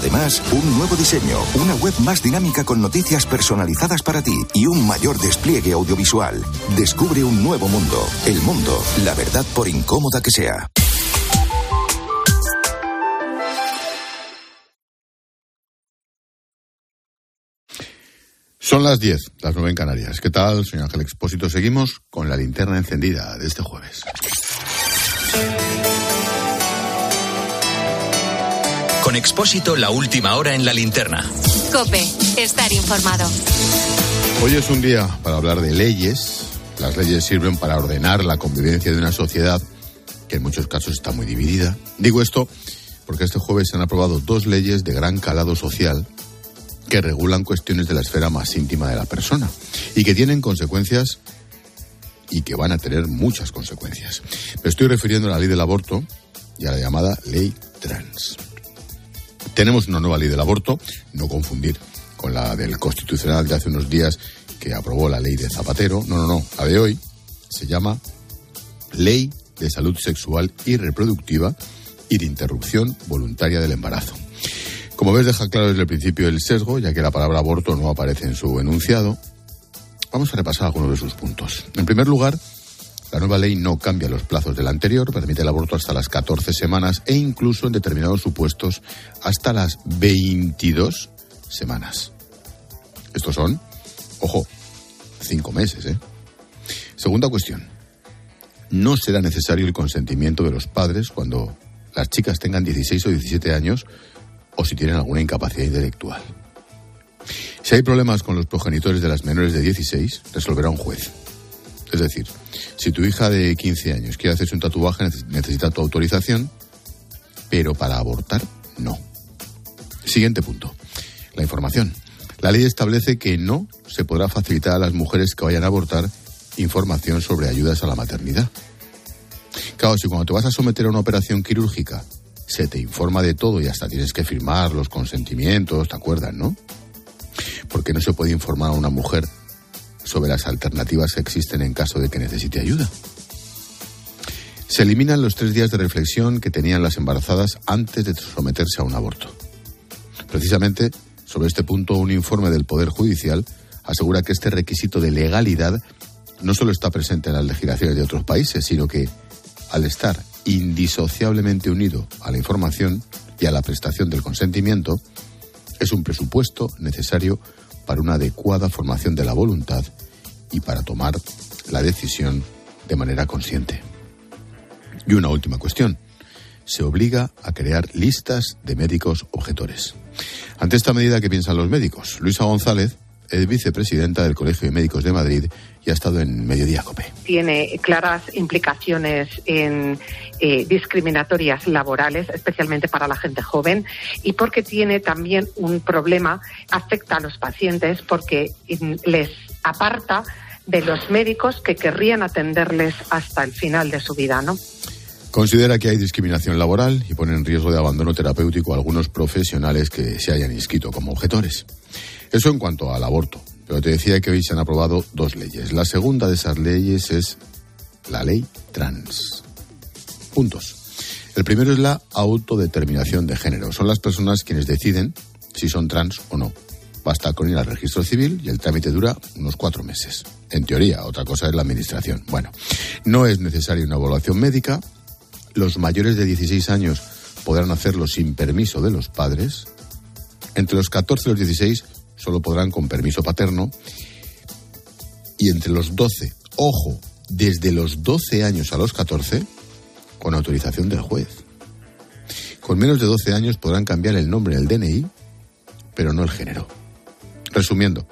Además, un nuevo diseño, una web más dinámica con noticias personalizadas para ti y un mayor despliegue audiovisual. Descubre un nuevo mundo. El mundo, la verdad por incómoda que sea. Son las 10, las 9 en Canarias. ¿Qué tal, señor Ángel Expósito? Seguimos con la linterna encendida de este jueves. Con Expósito, la última hora en la linterna. Cope, estar informado. Hoy es un día para hablar de leyes. Las leyes sirven para ordenar la convivencia de una sociedad que en muchos casos está muy dividida. Digo esto porque este jueves se han aprobado dos leyes de gran calado social que regulan cuestiones de la esfera más íntima de la persona y que tienen consecuencias y que van a tener muchas consecuencias. Me estoy refiriendo a la ley del aborto y a la llamada ley trans. Tenemos una nueva ley del aborto, no confundir con la del Constitucional de hace unos días que aprobó la ley de Zapatero. No, no, no. La de hoy se llama Ley de Salud Sexual y Reproductiva y de Interrupción Voluntaria del Embarazo. Como ves, deja claro desde el principio el sesgo, ya que la palabra aborto no aparece en su enunciado. Vamos a repasar algunos de sus puntos. En primer lugar, la nueva ley no cambia los plazos de la anterior, permite el aborto hasta las 14 semanas e incluso en determinados supuestos hasta las 22 semanas. Estos son, ojo, cinco meses, ¿eh? Segunda cuestión. No será necesario el consentimiento de los padres cuando las chicas tengan 16 o 17 años o si tienen alguna incapacidad intelectual. Si hay problemas con los progenitores de las menores de 16, resolverá un juez. Es decir, si tu hija de 15 años quiere hacerse un tatuaje, necesita tu autorización, pero para abortar, no. Siguiente punto. La información. La ley establece que no se podrá facilitar a las mujeres que vayan a abortar información sobre ayudas a la maternidad. Claro, si cuando te vas a someter a una operación quirúrgica se te informa de todo y hasta tienes que firmar los consentimientos, ¿te acuerdas, no? ¿Por qué no se puede informar a una mujer sobre las alternativas que existen en caso de que necesite ayuda? Se eliminan los tres días de reflexión que tenían las embarazadas antes de someterse a un aborto. Precisamente sobre este punto, un informe del Poder Judicial asegura que este requisito de legalidad no solo está presente en las legislaciones de otros países, sino que al estar indisociablemente unido a la información y a la prestación del consentimiento, es un presupuesto necesario para una adecuada formación de la voluntad y para tomar la decisión de manera consciente. Y una última cuestión. Se obliga a crear listas de médicos objetores. Ante esta medida, ¿qué piensan los médicos? Luisa González es vicepresidenta del Colegio de Médicos de Madrid y ha estado en Mediodía Cope. Tiene claras implicaciones en eh, discriminatorias laborales, especialmente para la gente joven, y porque tiene también un problema, afecta a los pacientes porque mm, les aparta de los médicos que querrían atenderles hasta el final de su vida, ¿no? Considera que hay discriminación laboral y pone en riesgo de abandono terapéutico a algunos profesionales que se hayan inscrito como objetores. Eso en cuanto al aborto. Pero te decía que hoy se han aprobado dos leyes. La segunda de esas leyes es la ley trans. Puntos. El primero es la autodeterminación de género. Son las personas quienes deciden si son trans o no. Basta con ir al registro civil y el trámite dura unos cuatro meses. En teoría, otra cosa es la administración. Bueno, no es necesaria una evaluación médica. Los mayores de 16 años podrán hacerlo sin permiso de los padres. Entre los 14 y los 16 solo podrán con permiso paterno. Y entre los 12, ojo, desde los 12 años a los 14, con autorización del juez. Con menos de 12 años podrán cambiar el nombre en el DNI, pero no el género. Resumiendo,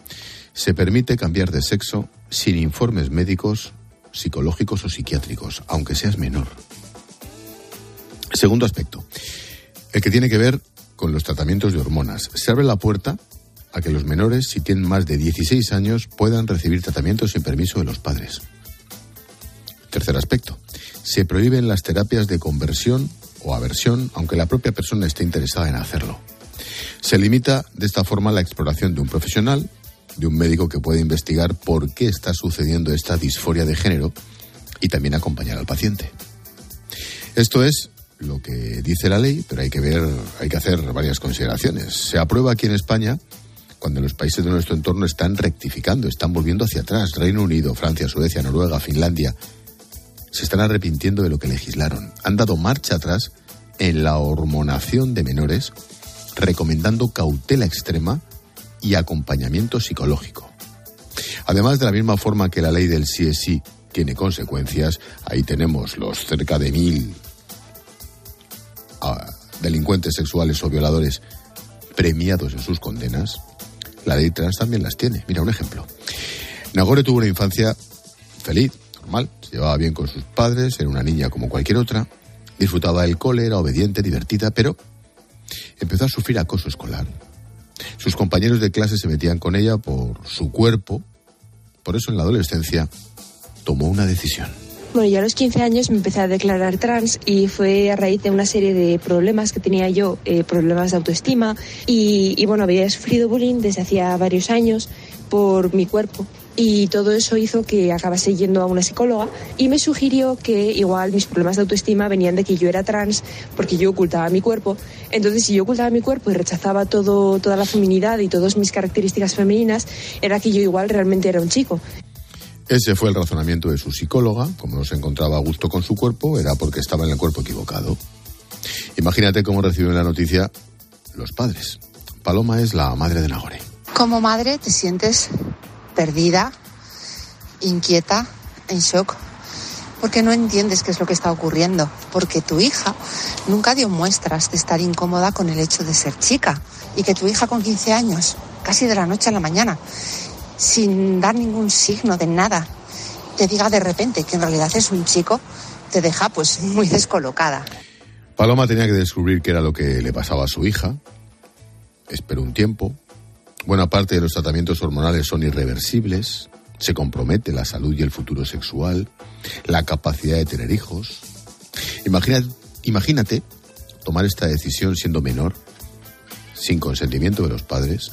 se permite cambiar de sexo sin informes médicos, psicológicos o psiquiátricos, aunque seas menor. Segundo aspecto, el que tiene que ver con los tratamientos de hormonas. Se abre la puerta a que los menores, si tienen más de 16 años, puedan recibir tratamiento sin permiso de los padres. Tercer aspecto. Se prohíben las terapias de conversión o aversión, aunque la propia persona esté interesada en hacerlo. Se limita de esta forma la exploración de un profesional, de un médico que puede investigar por qué está sucediendo esta disforia de género y también acompañar al paciente. Esto es lo que dice la ley, pero hay que ver, hay que hacer varias consideraciones. Se aprueba aquí en España cuando los países de nuestro entorno están rectificando, están volviendo hacia atrás. Reino Unido, Francia, Suecia, Noruega, Finlandia se están arrepintiendo de lo que legislaron. Han dado marcha atrás en la hormonación de menores, recomendando cautela extrema y acompañamiento psicológico. Además, de la misma forma que la ley del sí es sí tiene consecuencias, ahí tenemos los cerca de mil ah, delincuentes sexuales o violadores premiados en sus condenas, la ley trans también las tiene. Mira un ejemplo. Nagore tuvo una infancia feliz, normal, se llevaba bien con sus padres, era una niña como cualquier otra, disfrutaba del cole, era obediente, divertida, pero empezó a sufrir acoso escolar. Sus compañeros de clase se metían con ella por su cuerpo, por eso en la adolescencia tomó una decisión. Bueno, yo a los 15 años me empecé a declarar trans y fue a raíz de una serie de problemas que tenía yo, eh, problemas de autoestima y, y bueno, había sufrido bullying desde hacía varios años por mi cuerpo y todo eso hizo que acabase yendo a una psicóloga y me sugirió que igual mis problemas de autoestima venían de que yo era trans porque yo ocultaba mi cuerpo. Entonces, si yo ocultaba mi cuerpo y rechazaba todo, toda la feminidad y todas mis características femeninas, era que yo igual realmente era un chico. Ese fue el razonamiento de su psicóloga. Como no se encontraba a gusto con su cuerpo, era porque estaba en el cuerpo equivocado. Imagínate cómo reciben la noticia los padres. Paloma es la madre de Nagore. Como madre te sientes perdida, inquieta, en shock, porque no entiendes qué es lo que está ocurriendo, porque tu hija nunca dio muestras de estar incómoda con el hecho de ser chica y que tu hija con 15 años, casi de la noche a la mañana, sin dar ningún signo de nada, te diga de repente que en realidad es un chico, te deja pues muy descolocada. Paloma tenía que descubrir qué era lo que le pasaba a su hija. Esperó un tiempo, Buena parte de los tratamientos hormonales son irreversibles, se compromete la salud y el futuro sexual, la capacidad de tener hijos. Imagínate, imagínate tomar esta decisión siendo menor, sin consentimiento de los padres.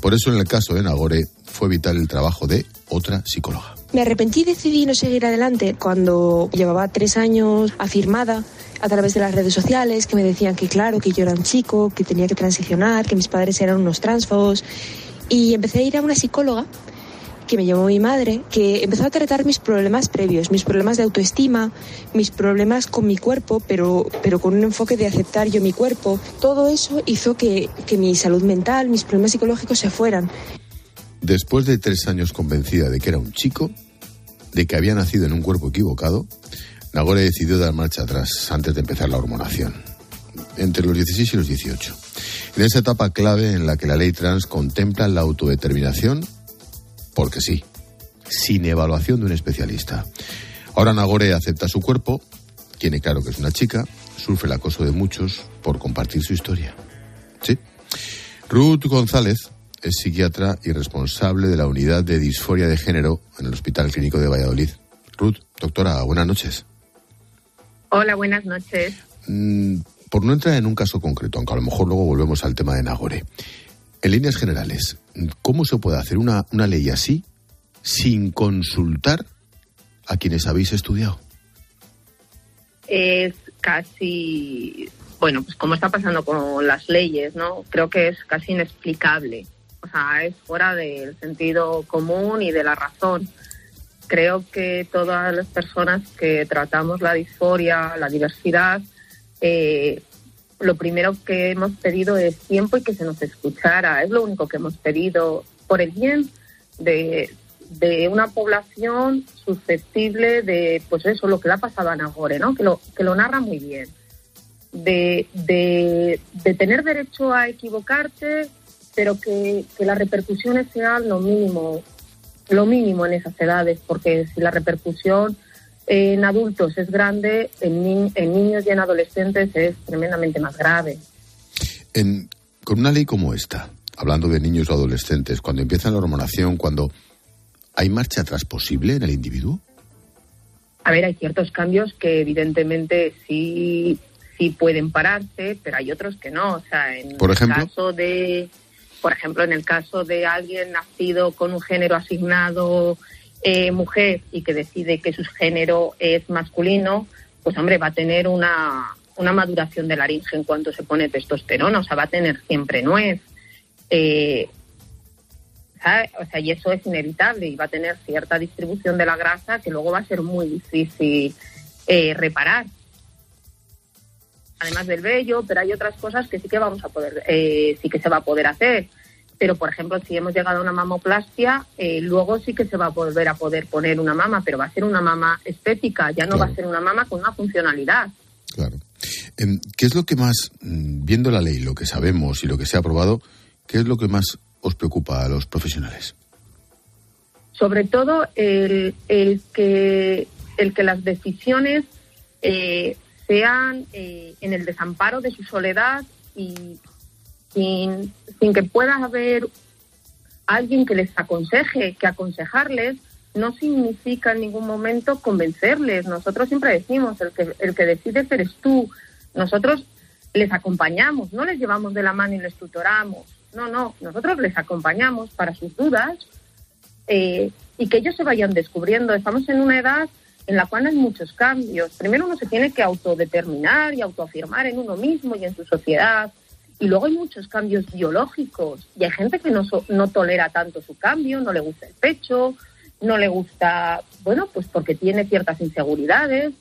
Por eso en el caso de Nagore fue vital el trabajo de otra psicóloga. Me arrepentí y decidí no seguir adelante cuando llevaba tres años afirmada a través de las redes sociales que me decían que claro, que yo era un chico, que tenía que transicionar, que mis padres eran unos transfos. Y empecé a ir a una psicóloga que me llamó mi madre, que empezó a tratar mis problemas previos, mis problemas de autoestima, mis problemas con mi cuerpo, pero, pero con un enfoque de aceptar yo mi cuerpo. Todo eso hizo que, que mi salud mental, mis problemas psicológicos se fueran. Después de tres años convencida de que era un chico, de que había nacido en un cuerpo equivocado, Nagore decidió dar marcha atrás antes de empezar la hormonación, entre los 16 y los 18. En esa etapa clave en la que la ley trans contempla la autodeterminación, porque sí, sin evaluación de un especialista. Ahora Nagore acepta su cuerpo, tiene claro que es una chica, sufre el acoso de muchos por compartir su historia. Sí. Ruth González es psiquiatra y responsable de la unidad de disforia de género en el Hospital Clínico de Valladolid. Ruth, doctora, buenas noches. Hola, buenas noches. Mm, por no entrar en un caso concreto, aunque a lo mejor luego volvemos al tema de Nagore, en líneas generales, ¿cómo se puede hacer una, una ley así sin consultar a quienes habéis estudiado? Es casi, bueno, pues como está pasando con las leyes, ¿no? Creo que es casi inexplicable. O sea, es fuera del sentido común y de la razón creo que todas las personas que tratamos la disforia, la diversidad, eh, lo primero que hemos pedido es tiempo y que se nos escuchara. Es lo único que hemos pedido por el bien de, una población susceptible de, pues eso, lo que le ha pasado a Nagore, ¿no? Que lo, que lo narra muy bien. De, de, de tener derecho a equivocarte, pero que, que las repercusiones sean lo mínimo lo mínimo en esas edades, porque si la repercusión en adultos es grande, en, en niños y en adolescentes es tremendamente más grave. con una ley como esta, hablando de niños o adolescentes, cuando empieza la hormonación, cuando hay marcha atrás posible en el individuo? A ver, hay ciertos cambios que evidentemente sí, sí pueden pararse, pero hay otros que no. O sea, en ¿Por ejemplo? el caso de por ejemplo, en el caso de alguien nacido con un género asignado eh, mujer y que decide que su género es masculino, pues hombre, va a tener una, una maduración de laringe en cuanto se pone testosterona, o sea, va a tener siempre nuez. Eh, o sea, y eso es inevitable y va a tener cierta distribución de la grasa que luego va a ser muy difícil eh, reparar. Además del vello, pero hay otras cosas que sí que vamos a poder, eh, sí que se va a poder hacer. Pero, por ejemplo, si hemos llegado a una mamoplastia, eh, luego sí que se va a volver a poder poner una mama, pero va a ser una mama estética, ya no va a ser una mama con una funcionalidad. Claro. Em, ¿Qué es lo que más, mm, viendo la ley, lo que sabemos y lo que se ha aprobado, qué es lo que más os preocupa a los profesionales? Sobre todo el, el que, el que las decisiones eh, sean eh, en el desamparo de su soledad y sin, sin que pueda haber alguien que les aconseje, que aconsejarles no significa en ningún momento convencerles. Nosotros siempre decimos, el que, el que decides eres tú. Nosotros les acompañamos, no les llevamos de la mano y les tutoramos. No, no, nosotros les acompañamos para sus dudas eh, y que ellos se vayan descubriendo. Estamos en una edad en la cual hay muchos cambios. Primero uno se tiene que autodeterminar y autoafirmar en uno mismo y en su sociedad. Y luego hay muchos cambios biológicos y hay gente que no, no tolera tanto su cambio, no le gusta el pecho, no le gusta, bueno, pues porque tiene ciertas inseguridades,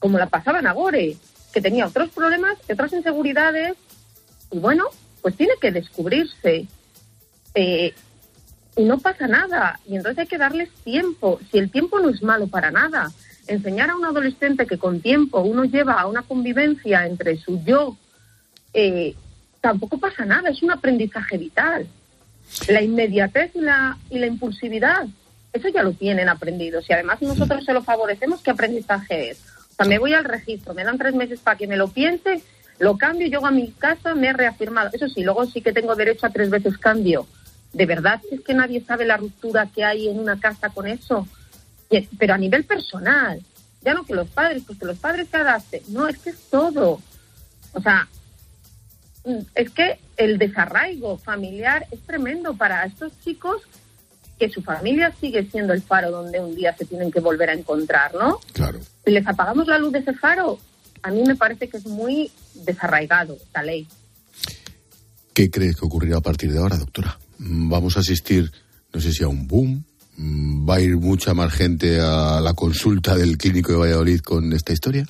como la pasaba en Agore, que tenía otros problemas, otras inseguridades, y bueno, pues tiene que descubrirse. Eh, y no pasa nada. Y entonces hay que darles tiempo. Si el tiempo no es malo para nada, enseñar a un adolescente que con tiempo uno lleva a una convivencia entre su yo, eh, tampoco pasa nada, es un aprendizaje vital. La inmediatez y la, y la impulsividad, eso ya lo tienen aprendido. Si además nosotros se lo favorecemos, ¿qué aprendizaje es? O sea, me voy al registro, me dan tres meses para que me lo piense, lo cambio, llego a mi casa, me he reafirmado. Eso sí, luego sí que tengo derecho a tres veces cambio ¿De verdad es que nadie sabe la ruptura que hay en una casa con eso? Pero a nivel personal, ya no que los padres, porque los padres que hacen, no, es que es todo. O sea, mm, es que el desarraigo familiar es tremendo para estos chicos que su familia sigue siendo el faro donde un día se tienen que volver a encontrar, ¿no? Claro. Si les apagamos la luz de ese faro, a mí me parece que es muy desarraigado esta ley. ¿Qué crees que ocurrirá a partir de ahora, doctora? Vamos a asistir, no sé si a un boom, va a ir mucha más gente a la consulta del clínico de Valladolid con esta historia.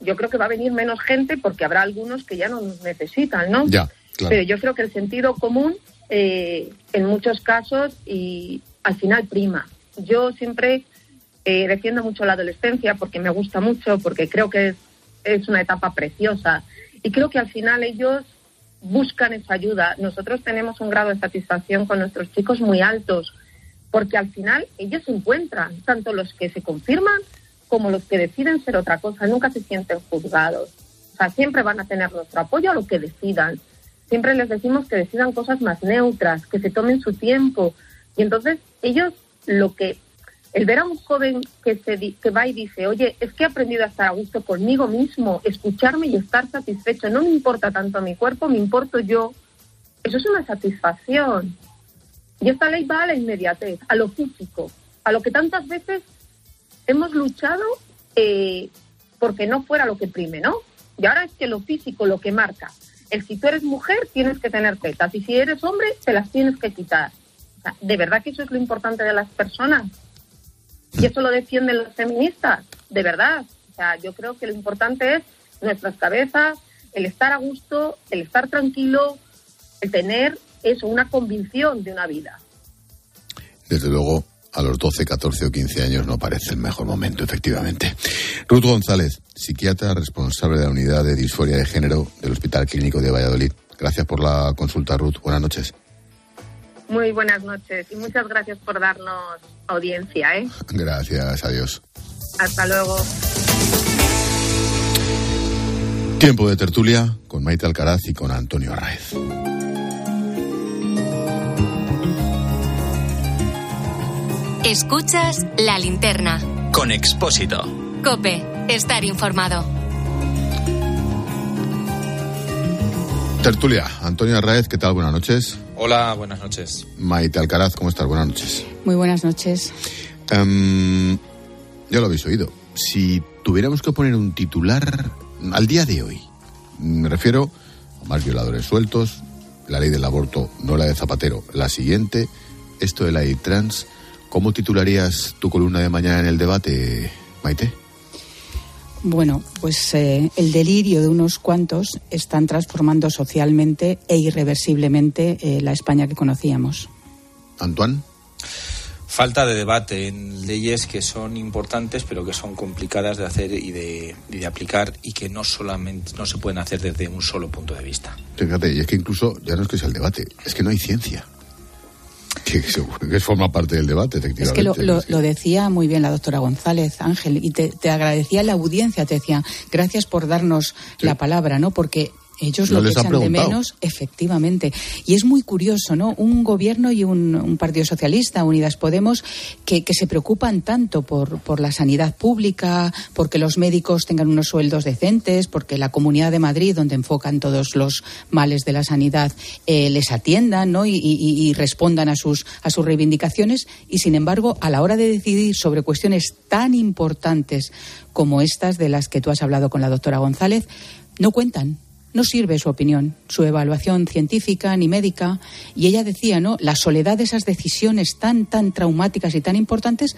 Yo creo que va a venir menos gente porque habrá algunos que ya no nos necesitan, ¿no? Ya, Pero yo creo que el sentido común, eh, en muchos casos, y al final prima. Yo siempre eh, defiendo mucho la adolescencia porque me gusta mucho, porque creo que es, es una etapa preciosa. Y creo que al final ellos buscan esa ayuda. Nosotros tenemos un grado de satisfacción con nuestros chicos muy altos, porque al final ellos se encuentran, tanto los que se confirman como los que deciden ser otra cosa, nunca se sienten juzgados. O sea, siempre van a tener nuestro apoyo a lo que decidan. Siempre les decimos que decidan cosas más neutras, que se tomen su tiempo. Y entonces ellos lo que el ver a un joven que, se, que va y dice, oye, es que he aprendido a estar a gusto conmigo mismo, escucharme y estar satisfecho, no me importa tanto mi cuerpo, me importo yo, eso es una satisfacción. Y esta ley va a la inmediatez, a lo físico, a lo que tantas veces hemos luchado eh, porque no fuera lo que prime, ¿no? Y ahora es que lo físico lo que marca. El si tú eres mujer tienes que tener tetas y si eres hombre te las tienes que quitar. ¿De verdad que eso es lo importante de las personas? Y eso lo defienden los feministas, de verdad. O sea, yo creo que lo importante es nuestras cabezas, el estar a gusto, el estar tranquilo, el tener eso, una convicción de una vida. Desde luego, a los 12, 14 o 15 años no parece el mejor momento, efectivamente. Ruth González, psiquiatra responsable de la unidad de disforia de género del Hospital Clínico de Valladolid. Gracias por la consulta, Ruth. Buenas noches. Muy buenas noches y muchas gracias por darnos audiencia. ¿eh? Gracias, adiós. Hasta luego. Tiempo de tertulia con Maite Alcaraz y con Antonio Arraez. Escuchas la linterna. Con Expósito. Cope, estar informado. Tertulia, Antonio Arraez, ¿qué tal? Buenas noches. Hola, buenas noches. Maite Alcaraz, ¿cómo estás? Buenas noches. Muy buenas noches. Um, ya lo habéis oído. Si tuviéramos que poner un titular al día de hoy. Me refiero a más violadores sueltos, la ley del aborto, no la de Zapatero, la siguiente, esto de la ley trans. ¿Cómo titularías tu columna de mañana en el debate, Maite? Bueno, pues eh, el delirio de unos cuantos están transformando socialmente e irreversiblemente eh, la España que conocíamos. Antoine. Falta de debate en leyes que son importantes pero que son complicadas de hacer y de, y de aplicar y que no solamente no se pueden hacer desde un solo punto de vista. Fíjate, y es que incluso ya no es que sea el debate, es que no hay ciencia. Que, que forma parte del debate, efectivamente. Es que lo, lo, lo, decía muy bien la doctora González, Ángel, y te, te agradecía la audiencia, te decía, gracias por darnos sí. la palabra, ¿no? Porque ellos No lo que echan de menos, efectivamente. Y es muy curioso, ¿no? Un gobierno y un, un Partido Socialista, Unidas Podemos, que, que se preocupan tanto por, por la sanidad pública, porque los médicos tengan unos sueldos decentes, porque la Comunidad de Madrid, donde enfocan todos los males de la sanidad, eh, les atiendan, ¿no? Y, y- y respondan a sus, a sus reivindicaciones. Y, sin embargo, a la hora de decidir sobre cuestiones tan importantes como estas de las que tú has hablado con la doctora González, no cuentan. No sirve su opinión, su evaluación científica ni médica. Y ella decía, ¿no? La soledad de esas decisiones tan, tan traumáticas y tan importantes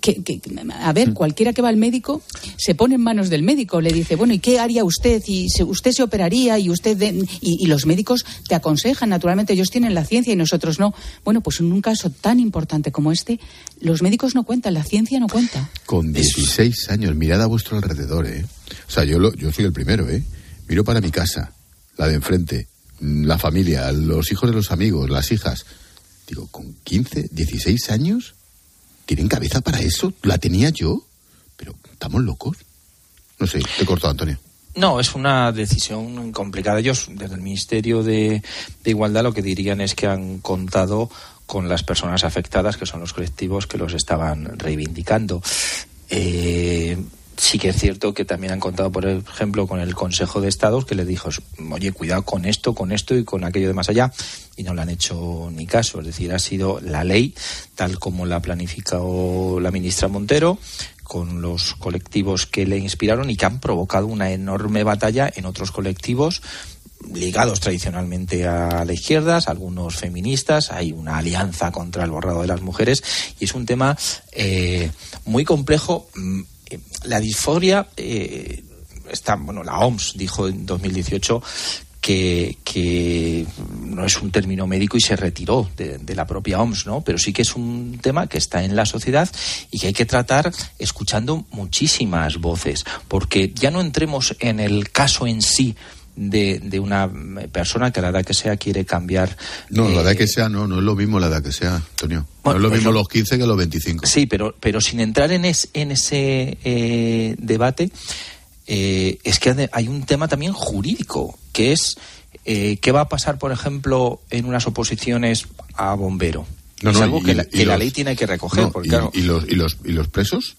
que, que- a ver, cualquiera que va al médico se pone en manos del médico. Le dice, bueno, ¿y qué haría usted? Y se- usted se operaría y usted. de- y, y los médicos te aconsejan, naturalmente, ellos tienen la ciencia y nosotros no. Bueno, pues en un caso tan importante como este, los médicos no cuentan, la ciencia no cuenta. Con 16 años, mirad a vuestro alrededor, ¿eh? O sea, yo, lo- yo soy el primero, ¿eh? Miro para mi casa, la de enfrente, la familia, los hijos de los amigos, las hijas. Digo, con 15, 16 años, ¿tienen cabeza para eso? ¿La tenía yo? Pero, ¿estamos locos? No sé, te he cortado, Antonio. No, es una decisión complicada. Ellos, desde el Ministerio de, de Igualdad, lo que dirían es que han contado con las personas afectadas, que son los colectivos que los estaban reivindicando. Eh, sí que es cierto que también han contado, por ejemplo, con el Consejo de Estados, que les dijo, oye, cuidado con esto, con esto y con aquello de más allá, y no le han hecho ni caso. Es decir, ha sido la ley, tal como la ha planificado la ministra Montero, con los colectivos que le inspiraron y que han provocado una enorme batalla en otros colectivos ligados tradicionalmente a la izquierda, algunos feministas, hay una alianza contra el borrado de las mujeres y es un tema eh, muy complejo. La disforia eh, está, bueno, la OMS dijo en 2018 que, que no es un término médico y se retiró de, de la propia OMS, ¿no? Pero sí que es un tema que está en la sociedad y que hay que tratar escuchando muchísimas voces, porque ya no entremos en el caso en sí de, de una persona que a la edad que sea quiere cambiar. No, la eh, edad que sea, no, no es lo mismo la edad que sea, Antonio. Bueno, no es lo mismo lo- los 15 que los 25. Sí, pero, pero sin entrar en, es- en ese eh, debate, eh, es que hay un tema también jurídico, que es eh, qué va a pasar, por ejemplo, en unas oposiciones a bombero. No, es no, algo y- que, la, que la ley tiene que recoger, No, porque y, claro, y los, y, los, ¿Y los presos?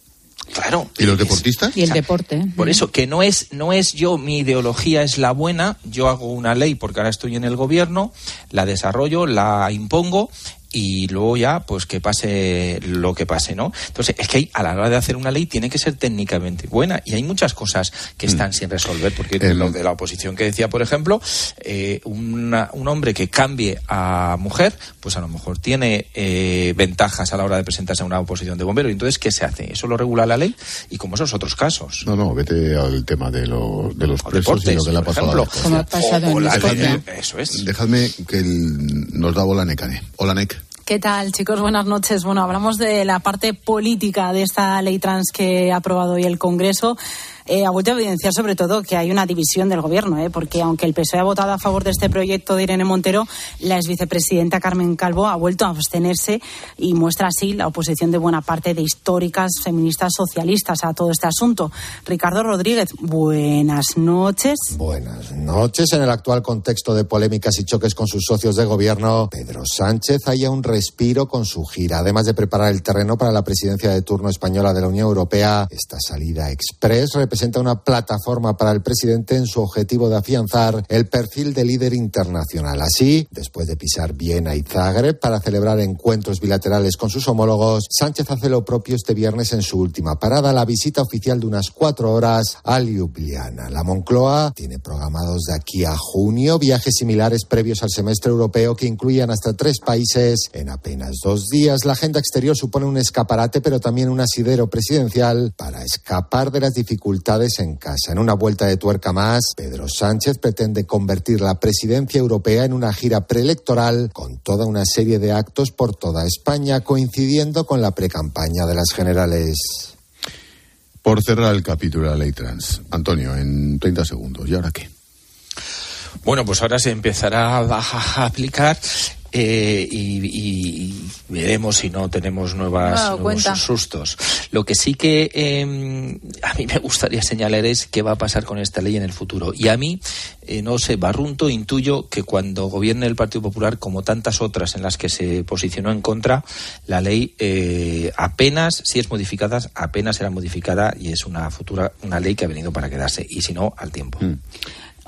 Claro, ¿Y los deportistas? Y el O sea, deporte. Por eso, que no es, no es yo, mi ideología es la buena, yo hago una ley porque ahora estoy en el gobierno, la desarrollo, la impongo y luego ya, pues que pase lo que pase, ¿no? Entonces, es que hay- a la hora de hacer una ley tiene que ser técnicamente buena y hay muchas cosas que están sin resolver, porque El- lo de la oposición que decía, por ejemplo, eh, una- un hombre que cambie a mujer, pues a lo mejor tiene eh, ventajas a la hora de presentarse a una oposición de bombero. Y entonces, ¿qué se hace? Eso lo regula la ley y como esos otros casos. No, no, vete al tema de, lo- de los O presos y lo que le ha pasado a la Como ha pasado O- o en la- Escocia. Eso es. Déjame que el- nos da bola Necane. ¿Qué tal, chicos? Buenas noches. Bueno, hablamos de la parte política de esta ley trans que ha aprobado hoy el Congreso. Eh, ha vuelto a evidenciar sobre todo que hay una división del gobierno, ¿eh? porque aunque el PSOE ha votado a favor de este proyecto de Irene Montero, la ex vicepresidenta Carmen Calvo ha vuelto a abstenerse y muestra así la oposición de buena parte de históricas feministas socialistas a todo este asunto. Ricardo Rodríguez, buenas noches. Buenas noches. En el actual contexto de polémicas y choques con sus socios de gobierno, Pedro Sánchez haya un respiro con su gira. Además de preparar el terreno para la presidencia de turno española de la Unión Europea, esta salida express representa representa una plataforma para el presidente en su objetivo de afianzar el perfil de líder internacional. Así, después de pisar Viena y Zagreb para celebrar encuentros bilaterales con sus homólogos, Sánchez hace lo propio este viernes en su última parada, la visita oficial de unas cuatro horas a Ljubljana. La Moncloa tiene programados de aquí a junio viajes similares previos al semestre europeo que incluyan hasta tres países en apenas dos días. La agenda exterior supone un escaparate, pero también un asidero presidencial para escapar de las dificultades en casa. En una vuelta de tuerca más, Pedro Sánchez pretende convertir la presidencia europea en una gira preelectoral con toda una serie de actos por toda España, coincidiendo con la precampaña de las generales. Por cerrar el capítulo de la ley trans, Antonio, en 30 segundos, ¿y ahora qué? Bueno, pues ahora se empezará a aplicar eh, y, veremos si no tenemos nuevas, nuevos sustos. Lo que sí que eh, a mí me gustaría señalar es qué va a pasar con esta ley en el futuro. Y a mí, eh, no sé, barrunto, intuyo que cuando gobierne el Partido Popular, como tantas otras en las que se posicionó en contra, la ley eh, apenas, si es modificada, apenas será modificada y es una futura, una ley que ha venido para quedarse. Y si no, al tiempo. Mm.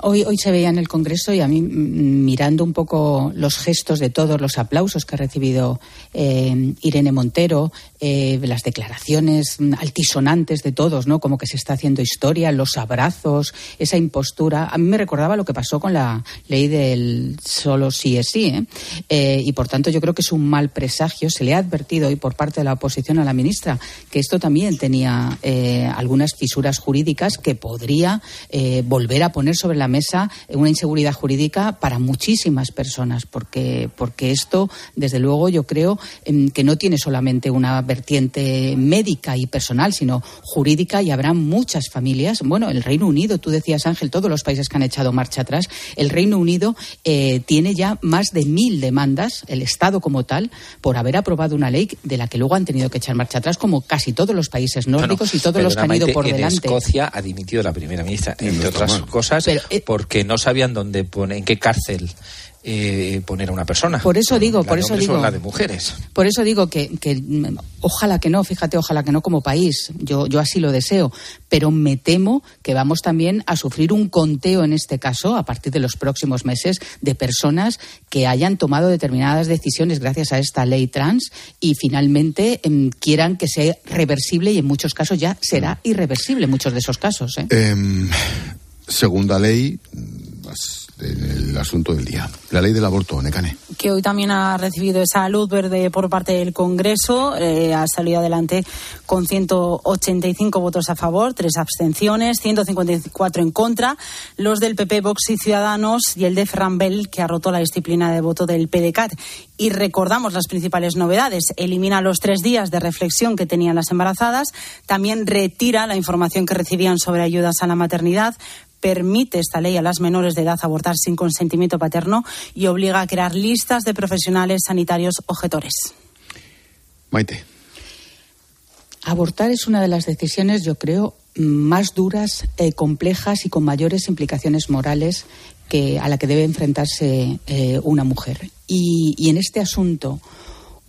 Hoy, hoy se veía en el Congreso y a mí, mm, mirando un poco los gestos de todos, los aplausos que ha recibido eh, Irene Montero, eh, las declaraciones altisonantes de todos, ¿no? Como que se está haciendo historia, los abrazos, esa impostura. A mí me recordaba lo que pasó con la ley del solo sí es sí, ¿eh? Eh, y por tanto yo creo que es un mal presagio. Se le ha advertido hoy por parte de la oposición a la ministra que esto también tenía eh, algunas fisuras jurídicas que podría eh, volver a poner sobre la mesa una inseguridad jurídica para muchísimas personas, porque, porque esto, desde luego, yo creo em, que no tiene solamente una vertiente médica y personal, sino jurídica y habrá muchas familias. Bueno, el Reino Unido, tú decías Ángel, todos los países que han echado marcha atrás, el Reino Unido eh, tiene ya más de mil demandas, el Estado como tal, por haber aprobado una ley de la que luego han tenido que echar marcha atrás, como casi todos los países nórdicos y todos los que han ido por en delante. Escocia ha dimitido la primera ministra, entre otras cosas, eh, porque no sabían dónde pone, en qué cárcel eh, poner a una persona. Por eso digo, La por de eso digo. la de mujeres. Por eso digo que, que, mm, ojalá que no, fíjate, ojalá que no como país. Yo, yo así lo deseo. Pero me temo que vamos también a sufrir un conteo en este caso, a partir de los próximos meses, de personas que hayan tomado determinadas decisiones gracias a esta ley trans y finalmente em, quieran que sea reversible y en muchos casos ya será irreversible, muchos de esos casos. ¿eh? Em, segunda ley, en el asunto del día. La ley del aborto, Necane. que hoy también ha recibido esa luz verde por parte del Congreso. eh, ha salido adelante con 185 votos a favor, tres abstenciones, 154 en contra. Los del PP, Vox y Ciudadanos y el de Ferran Bell, que ha roto la disciplina de voto del PDCAT. Y recordamos las principales novedades. Elimina los tres días de reflexión que tenían las embarazadas. También retira la información que recibían sobre ayudas a la maternidad permite esta ley a las menores de edad abortar sin consentimiento paterno y obliga a crear listas de profesionales sanitarios objetores. Maite. Abortar es una de las decisiones, yo creo, más duras, eh, complejas y con mayores implicaciones morales que a la que debe enfrentarse eh, una mujer. Y, y en este asunto,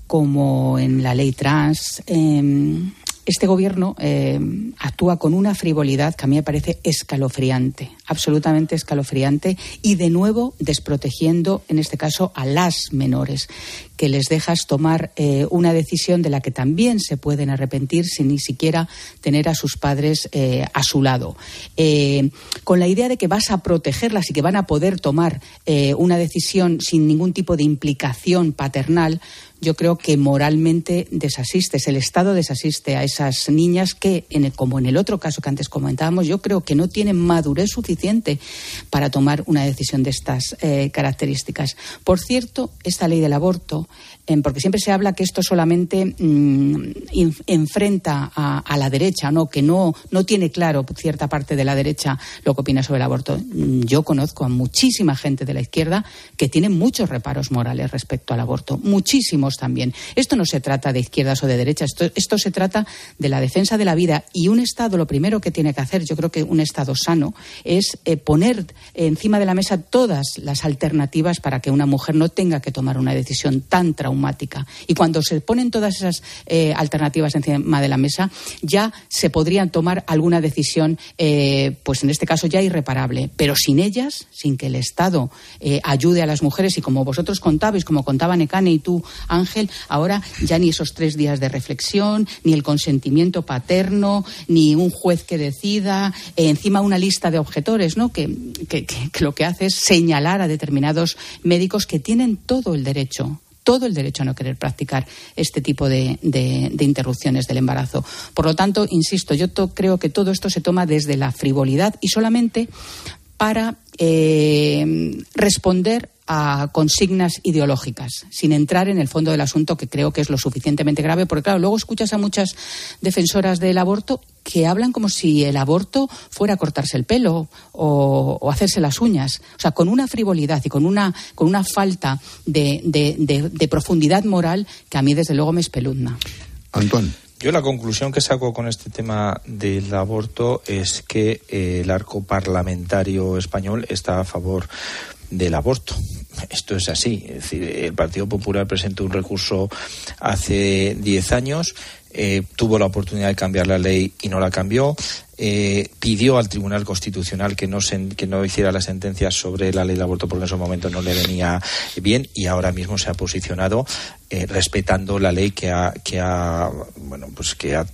como en la ley trans, eh, este gobierno eh, actúa con una frivolidad que a mí me parece escalofriante, absolutamente escalofriante, y de nuevo desprotegiendo, en este caso, a las menores, que les dejas tomar eh, una decisión de la que también se pueden arrepentir sin ni siquiera tener a sus padres eh, a su lado. Con la idea de que vas a protegerlas y que van a poder tomar una decisión sin ningún tipo de implicación paternal, yo creo que moralmente desasistes, el Estado desasiste a esas niñas que, en el- como en el otro caso que antes comentábamos, yo creo que no tienen madurez suficiente para tomar una decisión de estas eh, características. Por cierto, esta ley del aborto, porque siempre se habla que esto solamente mm, enfrenta a, la derecha, ¿no? que no, no tiene claro cierta parte de la derecha lo que opina sobre el aborto. Mm, Yo conozco a muchísima gente de la izquierda que tiene muchos reparos morales respecto al aborto, muchísimos también. Esto no se trata de izquierdas o de derechas, esto, esto se trata de la defensa de la vida y un Estado lo primero que tiene que hacer, yo creo que un Estado sano, es eh, poner encima de la mesa todas las alternativas para que una mujer no tenga que tomar una decisión tan traumática. Y cuando se ponen todas esas eh, alternativas encima de la mesa, ya se podrían tomar alguna decisión, eh, pues en este caso ya irreparable. Pero sin ellas, sin que el Estado ayude a las mujeres, y como vosotros contabais, como contaban Necane y tú, Ángel, ahora ya ni esos tres días de reflexión, ni el consentimiento paterno, ni un juez que decida, encima una lista de objetores, ¿no? Que, lo que hace es señalar a determinados médicos que tienen todo el derecho todo el derecho a no querer practicar este tipo de, interrupciones del embarazo. Por lo tanto, insisto, yo creo que todo esto se toma desde la frivolidad y solamente para eh, responder a consignas ideológicas, sin entrar en el fondo del asunto, que creo que es lo suficientemente grave, porque claro, luego escuchas a muchas defensoras del aborto que hablan como si el aborto fuera cortarse el pelo o, hacerse las uñas. O sea, con una frivolidad y con una, con una falta de, de, profundidad moral que a mí, desde luego, me espeluzna. Antón. Yo la conclusión que saco con este tema del aborto es que eh, el arco parlamentario español está a favor del aborto. Esto es así. Es decir, el Partido Popular presentó un recurso hace 10 años, eh, tuvo la oportunidad de cambiar la ley y no la cambió. Eh, pidió al Tribunal Constitucional que no, que no hiciera las sentencias sobre la ley del aborto porque en esos momentos no le venía bien y ahora mismo se ha posicionado eh, respetando la ley que ha, que ha bueno pues que ha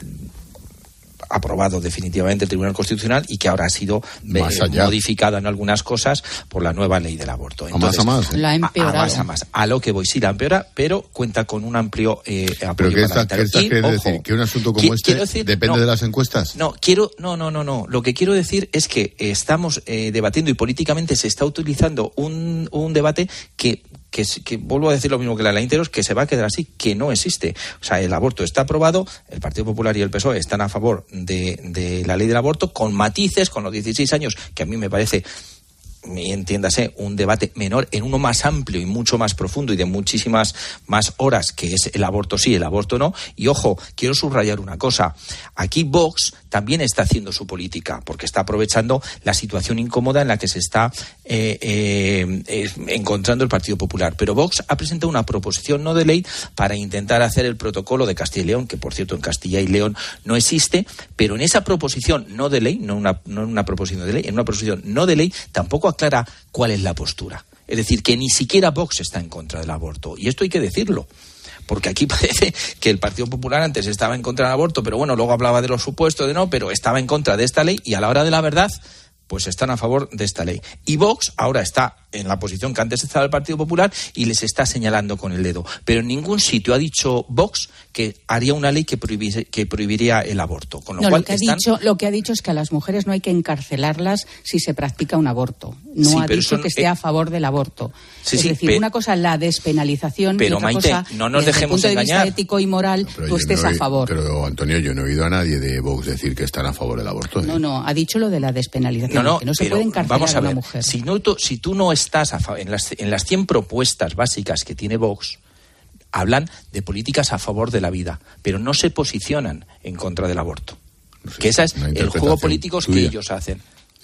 aprobado definitivamente el Tribunal Constitucional y que ahora ha sido eh, modificada en algunas cosas por la nueva ley del aborto. Entonces, a más a más. La ha empeorado. A, más a más. A lo que voy, sí, la empeora, pero cuenta con un amplio eh, apoyo ¿Pero qué está, decir? ¿Que un asunto como este depende de las encuestas? No, quiero, no, no, no, no. Lo que quiero decir es que estamos eh, debatiendo y políticamente se está utilizando un, un debate que que, que, vuelvo a decir lo mismo que la ley Interos, que se va a quedar así, que no existe. O sea, el aborto está aprobado, el Partido Popular y el PSOE están a favor de, de la ley del aborto, con matices, con los 16 años, que a mí me parece entiéndase, un debate menor en uno más amplio y mucho más profundo y de muchísimas más horas, que es el aborto sí, el aborto no. Y ojo, quiero subrayar una cosa. Aquí Vox también está haciendo su política, porque está aprovechando la situación incómoda en la que se está eh, eh, encontrando el Partido Popular. Pero Vox ha presentado una proposición no de ley para intentar hacer el protocolo de Castilla y León, que por cierto en Castilla y León no existe, pero en esa proposición no de ley, no una, no una proposición de ley, en una proposición no de ley tampoco aclara cuál es la postura. Es decir, que ni siquiera Vox está en contra del aborto. Y esto hay que decirlo porque aquí parece que el Partido Popular antes estaba en contra del aborto, pero bueno, luego hablaba de los supuestos de no, pero estaba en contra de esta ley y a la hora de la verdad, pues están a favor de esta ley. Y Vox ahora está en la posición que antes estaba el Partido Popular y les está señalando con el dedo. Pero en ningún sitio ha dicho Vox que haría una ley que, que prohibiría el aborto. Con lo, cual lo, que ha dicho, lo que ha dicho es que a las mujeres no hay que encarcelarlas si se practica un aborto. No ha dicho que esté a favor del aborto. es decir, una cosa la despenalización pero, y otra Maite, cosa, no nos dejemos desde el punto de vista ético y moral, tú estés a favor. Pero, Antonio, yo no he oído a nadie de Vox decir que están a favor del aborto. ¿eh? No, no, ha dicho lo de la despenalización, no, no, que no se puede encarcelar vamos a, una mujer. Si, no, si tú no a en las, en las 100 propuestas básicas que tiene Vox, hablan de políticas a favor de la vida, pero no se posicionan en contra del aborto. que ese es el juego político que ellos hacen.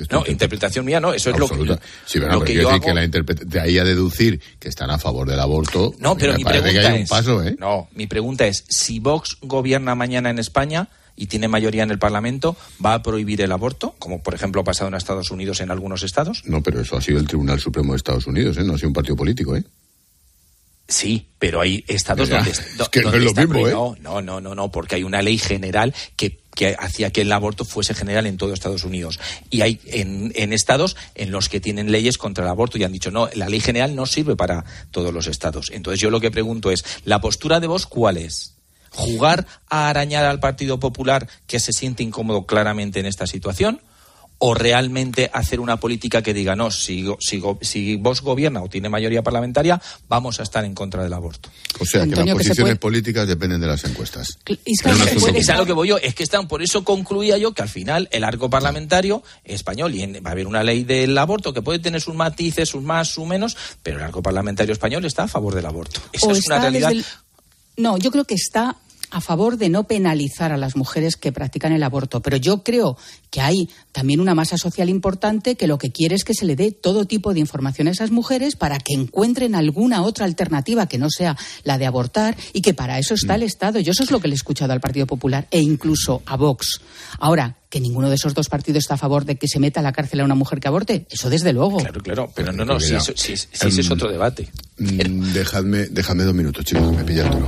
No, interpretación mía no, eso es lo que, sí, pero que yo que la de ahí a deducir que están a favor del aborto. No, pero mi pregunta es, paso, ¿eh? no, mi pregunta es si Vox gobierna mañana en España y tiene mayoría en el Parlamento, ¿va a prohibir el aborto? Como por ejemplo ha pasado en Estados Unidos en algunos estados. No, pero eso ha sido el Tribunal Supremo de Estados Unidos, ¿eh? No ha sido un partido político, ¿eh? Sí, pero hay estados donde, es que no es lo mismo, ¿eh? No, no, no, no, porque hay una ley general que, que hacía que el aborto fuese general en todo Estados Unidos. Y hay en, en, estados en los que tienen leyes contra el aborto y han dicho, no, la ley general no sirve para todos los estados. Entonces yo lo que pregunto es, ¿la postura de vos cuál es? Jugar a arañar al Partido Popular que se siente incómodo claramente en esta situación? ¿O realmente hacer una política que diga, no, si, si, si vos gobierna o tiene mayoría parlamentaria, vamos a estar en contra del aborto? O sea, que las posiciones políticas dependen de las encuestas. Es, que es a lo que voy yo, es que están, por eso concluía yo que al final el arco parlamentario español, y va a haber una ley del aborto que puede tener sus matices, sus más, sus menos, pero el arco parlamentario español está a favor del aborto. Esa es una realidad. No, yo creo que está a favor de no penalizar a las mujeres que practican el aborto, pero yo creo que hay también una masa social importante que lo que quiere es que se le dé todo tipo de información a esas mujeres para que encuentren alguna otra alternativa que no sea la de abortar y que para eso está el Mm. Estado. Yo eso es lo que le he escuchado al Partido Popular e incluso a Vox. Ahora, que ninguno de esos dos partidos está a favor de que se meta a la cárcel a una mujer que aborte, eso desde luego. Claro, claro, pero no, no, si, eso- si- si ese es em, otro debate. Mm, Dejadme, dejadme dos minutos, chicos, que me pilla el toro.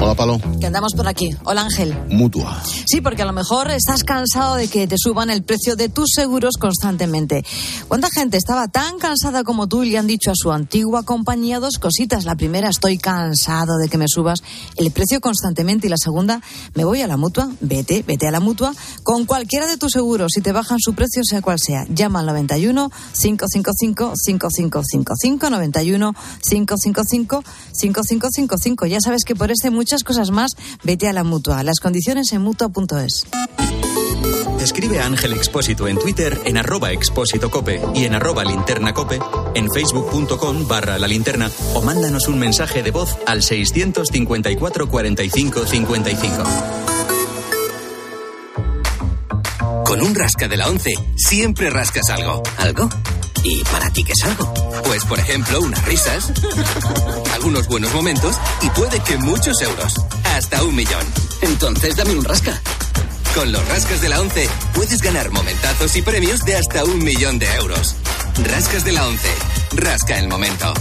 Hola, Palo. Que andamos por aquí. Hola Ángel. Mutua. Sí, porque a lo mejor estás cansado de que te suban el precio de tus seguros constantemente. ¿Cuánta gente estaba tan cansada como tú y le han dicho a su antigua compañía dos cositas? La primera, estoy cansado de que me subas el precio constantemente. Y la segunda, me voy a la mutua. Vete, vete a la mutua con cualquiera de tus seguros. Si te bajan su precio, sea cual sea. Llama al 91 555 5555 91 555 5555. Ya sabes que por este muchas cosas más, vete a la mutua. Las condiciones en mutua.es. Escribe a Ángel Expósito en Twitter en arroba expósito cope y en arroba en facebook.com barra la linterna o mándanos un mensaje de voz al 654 45 55. Con un rasca de la 11 siempre rascas algo. ¿Algo? ¿Y para ti qué es algo? Pues por ejemplo, unas risas, algunos buenos momentos y puede que muchos euros. Hasta un millón. Entonces dame un rasca. Con los rascas de la 11 puedes ganar momentazos y premios de hasta un millón de euros. Rascas de la 11. Rasca el momento.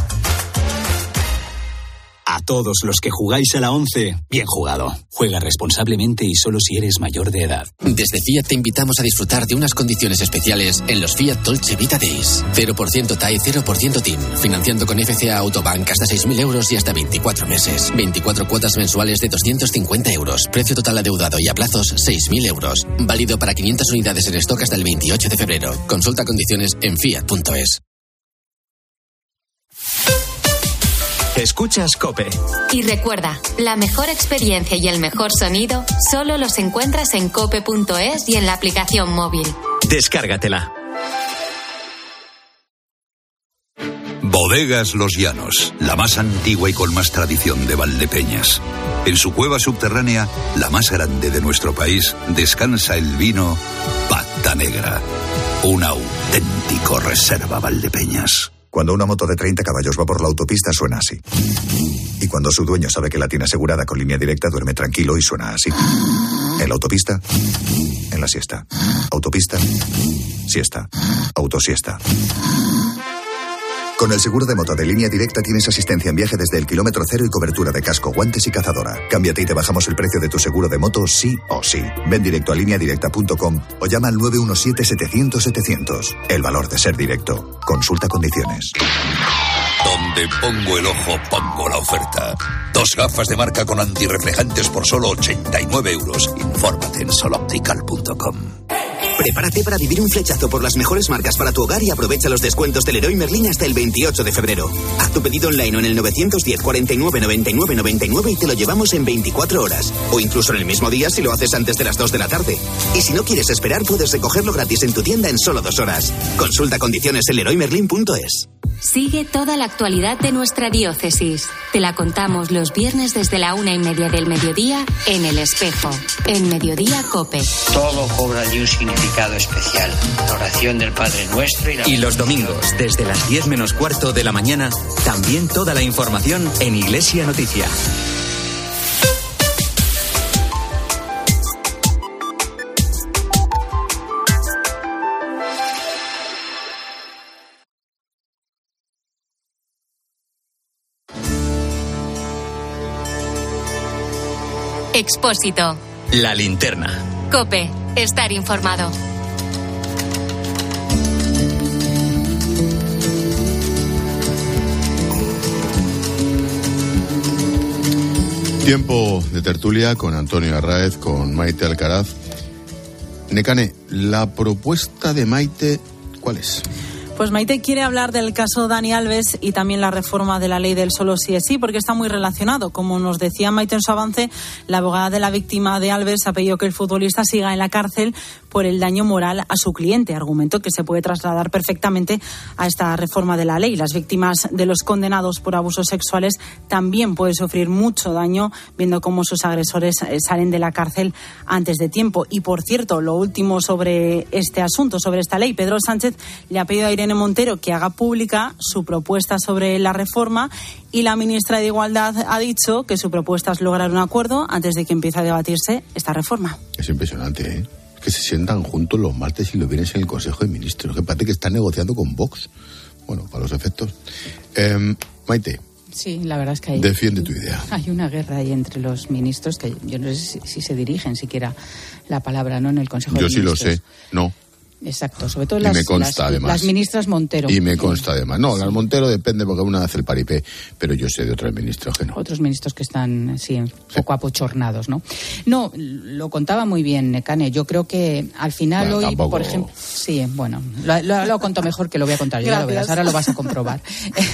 A todos los que jugáis a la 11, bien jugado. Juega responsablemente y solo si eres mayor de edad. Desde Fiat te invitamos a disfrutar de unas condiciones especiales en los Fiat Dolce Vita Days. 0% TAE, 0% TIN. Financiando con FCA Autobank hasta 6.000 euros y hasta 24 meses. 24 cuotas mensuales de 250 euros. Precio total adeudado y a plazos 6.000 euros. Válido para 500 unidades en stock hasta el 28 de febrero. Consulta condiciones en fiat.es. Escuchas Cope. Y recuerda, la mejor experiencia y el mejor sonido solo los encuentras en cope.es y en la aplicación móvil. Descárgatela. Bodegas Los Llanos, la más antigua y con más tradición de Valdepeñas. En su cueva subterránea, la más grande de nuestro país, descansa el vino Pata Negra, un auténtico reserva Valdepeñas. Cuando una moto de 30 caballos va por la autopista suena así. Y cuando su dueño sabe que la tiene asegurada con línea directa duerme tranquilo y suena así. En la autopista, en la siesta. Autopista, siesta. Autosiesta. Con el seguro de moto de línea directa tienes asistencia en viaje desde el kilómetro cero y cobertura de casco, guantes y cazadora. Cámbiate y te bajamos el precio de tu seguro de moto sí o sí. Ven directo a lineadirecta.com o llama al 917-700-700. El valor de ser directo. Consulta condiciones. Donde pongo el ojo, pongo la oferta. Dos gafas de marca con antirreflejantes por solo 89 euros. Infórmate en soloptical.com. Prepárate para vivir un flechazo por las mejores marcas para tu hogar y aprovecha los descuentos del Leroy Merlin hasta el 28 de febrero. Haz tu pedido online o en el 910 49 99 99 y te lo llevamos en 24 horas. O incluso en el mismo día si lo haces antes de las 2 de la tarde. Y si no quieres esperar, puedes recogerlo gratis en tu tienda en solo dos horas. Consulta condiciones en leroymerlin.es. Sigue toda la actualidad de nuestra diócesis. Te la contamos los viernes desde la una y media del mediodía en El Espejo, en Mediodía Cope. Todo cobra allí un significado especial. La oración del Padre Nuestro y la... Y los domingos, desde las 10 menos cuarto de la mañana, también toda la información en Iglesia Noticia. Expósito. La linterna. Cope. Estar informado. Tiempo de tertulia con Antonio Arraez, con Maite Alcaraz. Necane, la propuesta de Maite, ¿cuál es? Pues Maite quiere hablar del caso Dani Alves y también la reforma de la ley del solo sí es sí, porque está muy relacionado. Como nos decía Maite en su avance, la abogada de la víctima de Alves ha pedido que el futbolista siga en la cárcel por el daño moral a su cliente, argumento que se puede trasladar perfectamente a esta reforma de la ley. Las víctimas de los condenados por abusos sexuales también pueden sufrir mucho daño viendo cómo sus agresores eh, salen de la cárcel antes de tiempo. Y por cierto, lo último sobre este asunto, sobre esta ley, Pedro Sánchez le ha pedido a Irene Montero que haga pública su propuesta sobre la reforma y la ministra de Igualdad ha dicho que su propuesta es lograr un acuerdo antes de que empiece a debatirse esta reforma. Es impresionante, ¿eh? Que se sientan juntos los martes y los viernes en el Consejo de Ministros. Que parece que están negociando con Vox. Bueno, para los efectos. Eh, Maite. Sí, la verdad es que hay. Defiende tu idea. Hay una guerra ahí entre los ministros que yo no sé si, si se dirigen siquiera la palabra, ¿no? En el Consejo Yo de sí lo Ministros. sé. No. Exacto, sobre todo Y las, me consta, las- además. las ministras Montero. Y me consta además. No, la Montero depende porque una hace el paripé, pero yo sé de otros ministros que no. Otros ministros que están, sí, un poco apochornados, ¿no? No, lo contaba muy bien, Necane. Yo creo que al final Bueno, hoy, tampoco- por ejemplo, sí, bueno, lo, lo, lo contó mejor que lo voy a contar yo, ya lo verás, ahora lo vas a comprobar.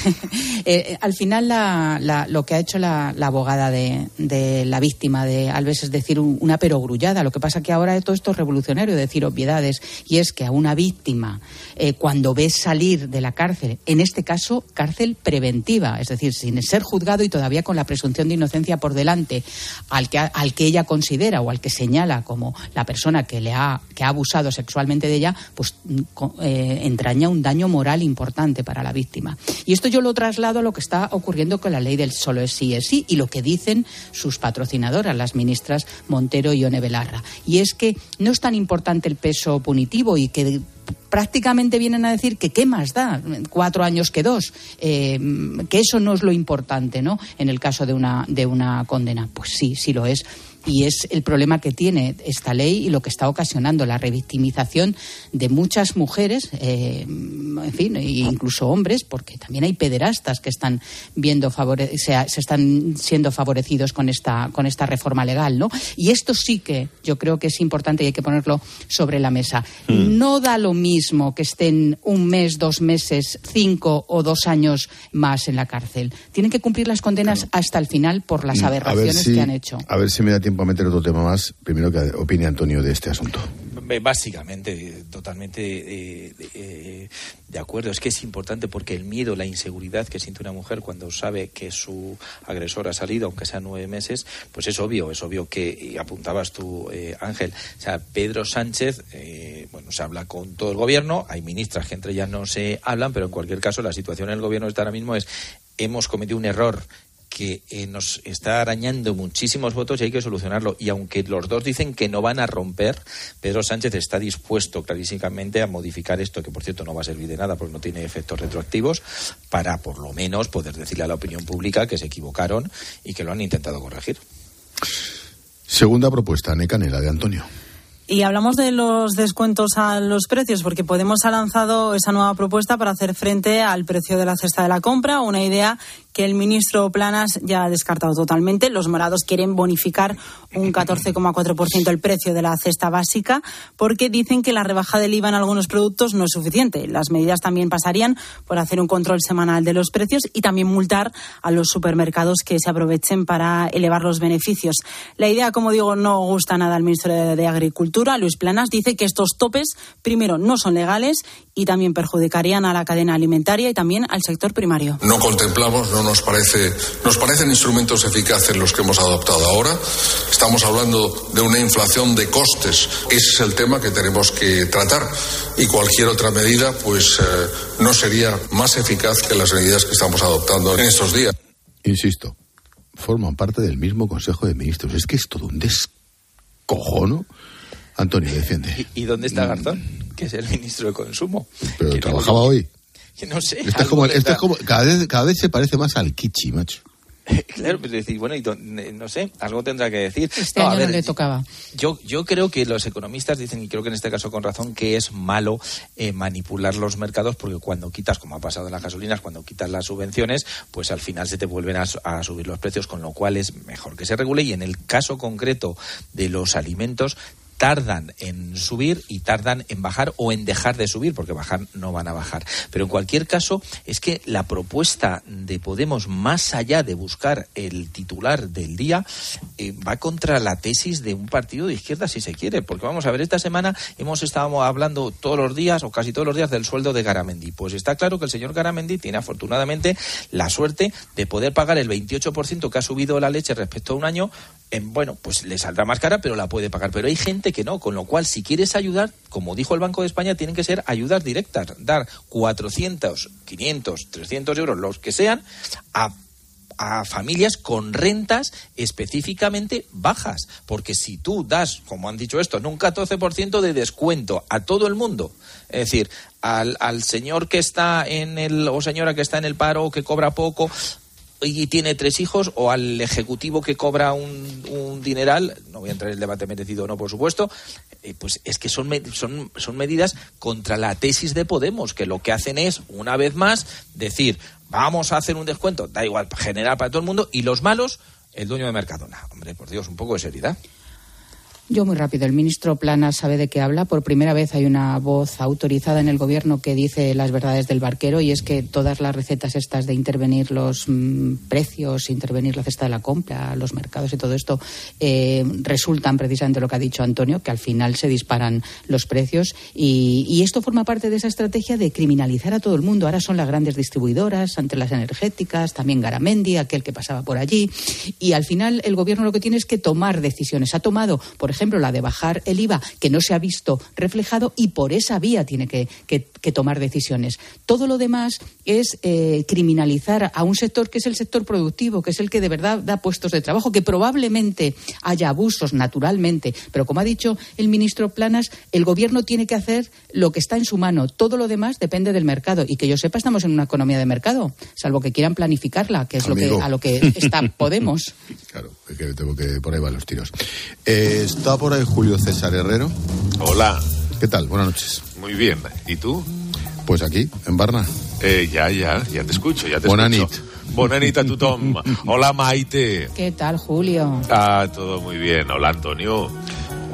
Eh, al final la- la- lo que ha hecho la, la abogada de, de la víctima de Alves es decir un- una perogrullada. Lo que pasa que ahora todo esto es revolucionario, decir obviedades, y es que a una víctima, eh, cuando ves salir de la cárcel, en este caso cárcel preventiva, es decir, sin ser juzgado y todavía con la presunción de inocencia por delante, al que, al que ella considera o al que señala como la persona que le ha, que ha abusado sexualmente de ella, pues mm, eh, entraña un daño moral importante para la víctima. Y esto yo lo traslado a lo que está ocurriendo con la ley del solo es sí es sí y lo que dicen sus patrocinadoras, las ministras Montero y One Belarra. Y es que no es tan importante el peso punitivo y que prácticamente vienen a decir que qué más da cuatro años que dos. Eh, que eso no es lo importante no en el caso de una de una condena. Pues sí sí lo es y es el problema que tiene esta ley y lo que está ocasionando la revictimización de muchas mujeres, eh, en fin, e incluso hombres, porque también hay pederastas que están viendo favore se, se están siendo favorecidos con esta con esta reforma legal, ¿no? Y esto sí que yo creo que es importante y hay que ponerlo sobre la mesa. No da lo mismo que estén un mes, dos meses, cinco o dos años más en la cárcel. Tienen que cumplir las condenas hasta el final por las Mm, aberraciones si- que han hecho. A ver si me da tiempo a meter otro tema más. Primero que opine Antonio de este asunto. Básicamente, totalmente eh, eh, de acuerdo. Es que es importante porque el miedo, la inseguridad que siente una mujer cuando sabe que su agresor ha salido, aunque sean nueve meses, pues es obvio, es obvio que, apuntabas tú, eh, Ángel, o sea, Pedro Sánchez, eh, bueno, se habla con todo el gobierno, hay ministras que entre ellas no se hablan, pero en cualquier caso la situación en el gobierno está ahora mismo es, hemos cometido un error que eh, nos está arañando muchísimos votos y hay que solucionarlo. Y aunque los dos dicen que no van a romper, Pedro Sánchez está dispuesto clarísimamente a modificar esto, que por cierto no va a servir de nada porque no tiene efectos retroactivos, para por lo menos poder decirle a la opinión pública que se equivocaron y que lo han intentado corregir. Segunda propuesta, Necanela de Antonio. Y hablamos de los descuentos a los precios, porque Podemos ha lanzado esa nueva propuesta para hacer frente al precio de la cesta de la compra, una idea que el ministro Planas ya ha descartado totalmente. Los morados quieren bonificar un 14,4% el precio de la cesta básica, porque dicen que la rebaja del IVA en algunos productos no es suficiente. Las medidas también pasarían por hacer un control semanal de los precios y también multar a los supermercados que se aprovechen para elevar los beneficios. La idea, como digo, no gusta nada al ministro de, Agricultura. Luis Planas dice que estos topes, primero, no son legales y también perjudicarían a la cadena alimentaria y también al sector primario. No contemplamos, no nos parece, nos parecen instrumentos eficaces los que hemos adoptado ahora. Estamos hablando de una inflación de costes. Ese es el tema que tenemos que tratar. Y cualquier otra medida, pues, eh, no sería más eficaz que las medidas que estamos adoptando en estos días. Insisto, forman parte del mismo Consejo de Ministros. Es que es todo un descojono. Antonio, defiende. ¿Y dónde está Garzón? Que es el ministro de Consumo. Pero Que trabajaba no- hoy. No sé. Es algo como, tendrá. es como cada, vez, cada vez se parece más al Kichi, macho. Claro, pero decir, bueno, y no sé, algo tendrá que decir. Este No, a año ver, no le tocaba. Yo, yo creo que los economistas dicen, y creo que en este caso con razón, que es malo eh, manipular los mercados porque cuando quitas, como ha pasado en las gasolinas, cuando quitas las subvenciones, pues al final se te vuelven a subir los precios, con lo cual es mejor que se regule. Y en el caso concreto de los alimentos, tardan en subir y tardan en bajar o en dejar de subir, porque bajar no van a bajar. Pero en cualquier caso, es que la propuesta de Podemos, más allá de buscar el titular del día, eh, va contra la tesis de un partido de izquierda, si se quiere. Porque vamos a ver, esta semana hemos estado hablando todos los días, o casi todos los días, del sueldo de Garamendi. Pues está claro que el señor Garamendi tiene afortunadamente la suerte de poder pagar el 28% que ha subido la leche respecto a un año. En, bueno, pues le saldrá más cara, pero la puede pagar. Pero hay gente que no, con lo cual si quieres ayudar, como dijo el Banco de España, tienen que ser ayudas directas, dar 400, 500, 300 euros, los que sean, a a familias con rentas específicamente bajas. Porque si tú das, como han dicho esto, un 14% de descuento a todo el mundo, es decir, al, al señor que está en el, o señora que está en el paro que cobra poco, y tiene tres hijos o al ejecutivo que cobra un, un dineral, no voy a entrar en el debate merecido o no, por supuesto, eh, pues es que son, son, son medidas contra la tesis de Podemos, que lo que hacen es, una vez más, decir, vamos a hacer un descuento, da igual, general para todo el mundo, y los malos, el dueño de Mercadona. Hombre, por Dios, un poco de seriedad. Yo muy rápido. El ministro Plana sabe de qué habla. Por primera vez hay una voz autorizada en el gobierno que dice las verdades del barquero y es que todas las recetas estas de intervenir los mm, precios, intervenir la cesta de la compra, los mercados y todo esto eh, resultan precisamente lo que ha dicho Antonio, que al final se disparan los precios y, esto forma parte de esa estrategia de criminalizar a todo el mundo. Ahora son las grandes distribuidoras, ante las energéticas, también Garamendi, aquel que pasaba por allí y al final el gobierno lo que tiene es que tomar decisiones. Ha tomado, por la de bajar el IVA, que no se ha visto reflejado y por esa vía tiene que, que, que tomar decisiones. Todo lo demás es eh, criminalizar a un sector que es el sector productivo, que es el que de verdad da puestos de trabajo, que probablemente haya abusos naturalmente, pero como ha dicho el ministro Planas, el gobierno tiene que hacer lo que está en su mano. Todo lo demás depende del mercado y que yo sepa estamos en una economía de mercado, salvo que quieran planificarla, que es lo que, a lo que está Podemos. Claro, que tengo que por ahí van los tiros. Eh, está por ahí Julio César Herrero. Hola. ¿Qué tal? Buenas noches. Muy bien. ¿Y tú? Pues aquí, en Barna. Eh, ya, ya, ya te escucho, ya te Bonanit. escucho. Bonanita tu Tom. Hola Maite. ¿Qué tal, Julio? Ah, todo muy bien. Hola Antonio.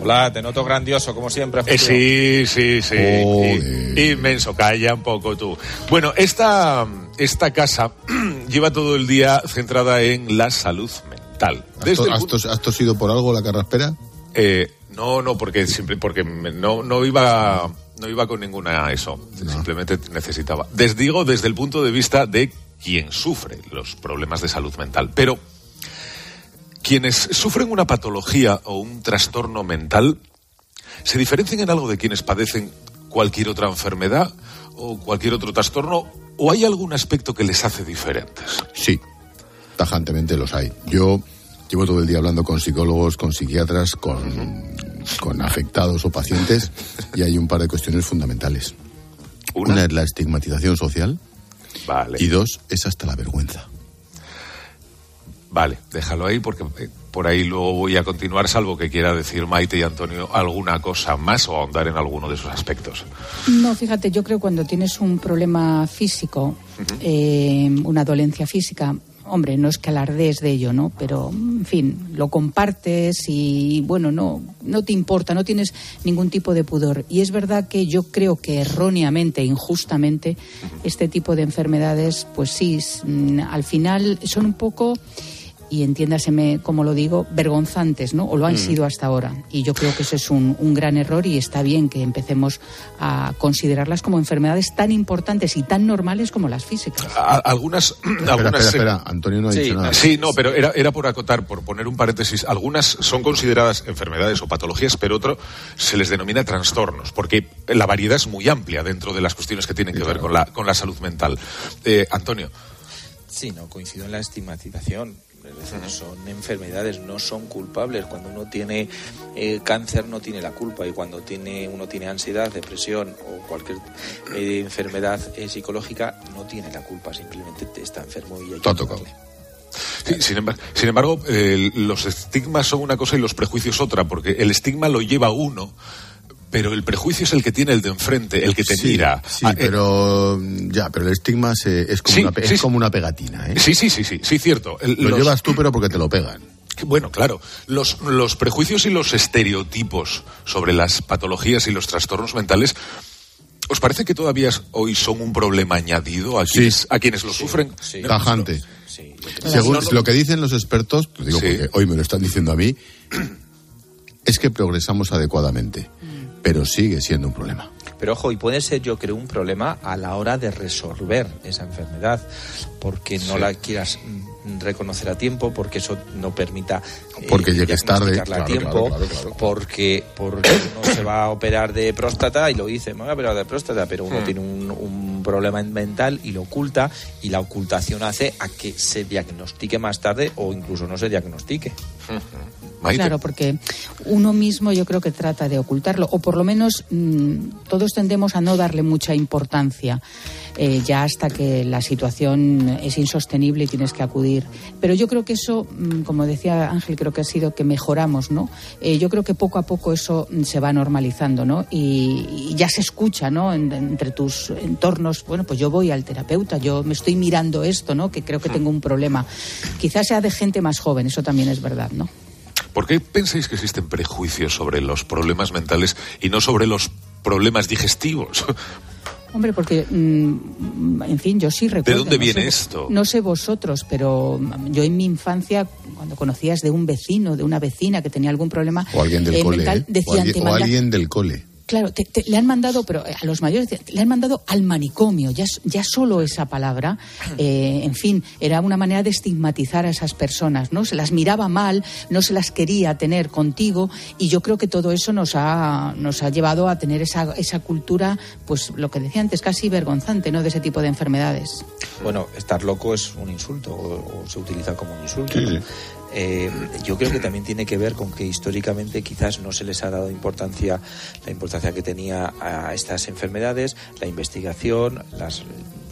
Hola, te noto grandioso, como siempre. Eh, sí, sí, sí. I- Inmenso, calla un poco tú. Bueno, esta, esta casa lleva todo el día centrada en la salud mental. ¿Has, to- el has tos- has tosido por algo la carraspera? Eh, no, no, porque siempre, porque me- no, no iba, no iba con ninguna eso. Simplemente necesitaba. Les digo desde el punto de vista de quien sufre los problemas de salud mental. Pero quienes sufren una patología o un trastorno mental se diferencian en algo de quienes padecen cualquier otra enfermedad o cualquier otro trastorno o hay algún aspecto que les hace diferentes. Sí, tajantemente los hay. Yo llevo todo el día hablando con psicólogos, con psiquiatras, con, con afectados o pacientes y hay un par de cuestiones fundamentales. Una, es la estigmatización social Vale. y dos es hasta la vergüenza. Vale, déjalo ahí porque eh, por ahí luego voy a continuar, salvo que quiera decir Maite y Antonio alguna cosa más o ahondar en alguno de esos aspectos. No, fíjate, yo creo que cuando tienes un problema físico, eh, una dolencia física, hombre, no es que alardees de ello, ¿no? Pero, en fin, lo compartes y, bueno, no, no te importa, no tienes ningún tipo de pudor. Y es verdad que yo creo que erróneamente, injustamente, este tipo de enfermedades, pues sí, mm, al final son un poco y entiéndaseme como lo digo, vergonzantes, ¿no? O lo han Mm. sido hasta ahora. Y yo creo que ese es un, un gran error y está bien que empecemos a considerarlas como enfermedades tan importantes y tan normales como las físicas. A- algunas, Espera, algunas espera, espera, Antonio no ha sí, dicho nada. Sí, no, pero era, era por acotar, por poner un paréntesis. Algunas son consideradas enfermedades o patologías, pero otro se les denomina trastornos, porque la variedad es muy amplia dentro de las cuestiones que tienen que ver con la, con la salud mental. Eh, Antonio. Sí, no coincido en la estigmatización. Es decir, son enfermedades, no son culpables. Cuando uno tiene eh, cáncer no tiene la culpa y cuando tiene uno tiene ansiedad, depresión o cualquier eh, enfermedad eh, psicológica no tiene la culpa, simplemente está enfermo y hay que. Sí, sin, embar- sin embargo, los estigmas son una cosa y los prejuicios otra, porque el estigma lo lleva uno, pero el prejuicio es el que tiene el de enfrente, el que te Sí, mira. Sí, Ah, eh, pero ya, pero el estigma se- es, como Sí, una, pe- sí, es sí. como una pegatina, ¿eh? Sí, sí, sí, sí, sí, cierto. El- Lo los- llevas tú, pero porque te lo pegan. bueno, claro, los, los prejuicios y los estereotipos sobre las patologías y los trastornos mentales ¿Os parece que todavía hoy son un problema añadido a quienes, a quienes lo sufren? Tajante. Según lo que dicen los expertos, digo porque hoy me lo están diciendo a mí, es que progresamos adecuadamente, pero sigue siendo un problema. Pero ojo, y puede ser, yo creo, un problema a la hora de resolver esa enfermedad, porque no la quieras mm, reconocer a tiempo, porque eso no permita eh, porque llegues tarde diagnosticarla a tiempo, claro, claro, claro. porque porque uno se va a operar de próstata y lo dice, me voy a operar de próstata, pero uno Hmm. tiene un, un problema mental y lo oculta y la ocultación hace a que se diagnostique más tarde o incluso no se diagnostique. Claro, porque uno mismo yo creo que trata de ocultarlo, o por lo menos mm, todos tendemos a no darle mucha importancia, eh, ya hasta que la situación es insostenible y tienes que acudir. Pero yo creo que eso, mm, como decía Ángel, creo que ha sido que mejoramos, ¿no? Eh, yo creo que poco a poco eso mm, se va normalizando, ¿no? Y, y ya se escucha, ¿no? En- entre tus entornos, bueno, pues yo voy al terapeuta, yo me estoy mirando esto, ¿no? Que creo que tengo un problema. Quizás sea de gente más joven, eso también es verdad, ¿no? ¿Por qué pensáis que existen prejuicios sobre los problemas mentales y no sobre los problemas digestivos? Hombre, porque, mm, en fin, yo sí recuerdo. dónde no viene sé- esto? No sé vosotros, pero mm, yo en mi infancia, cuando conocías de un vecino, de una vecina que tenía algún problema O alguien del eh, cole. mental, ¿eh? o, decían, alguien, o alguien del cole. Claro, te- te- le han mandado, pero eh, a los mayores le han mandado al manicomio. Ya, solo esa palabra, eh, en fin, era una manera de estigmatizar a esas personas, ¿no? Se las miraba mal, no se las quería tener contigo, y yo creo que todo eso nos ha, nos ha llevado a tener esa, esa cultura, pues lo que decía antes, casi vergonzante, ¿no? De ese tipo de enfermedades. Bueno, estar loco es un insulto o, o se utiliza como un insulto. ¿no? Eh, yo creo que también tiene que ver con que históricamente quizás no se les ha dado importancia, la importancia que tenía a estas enfermedades, la investigación, las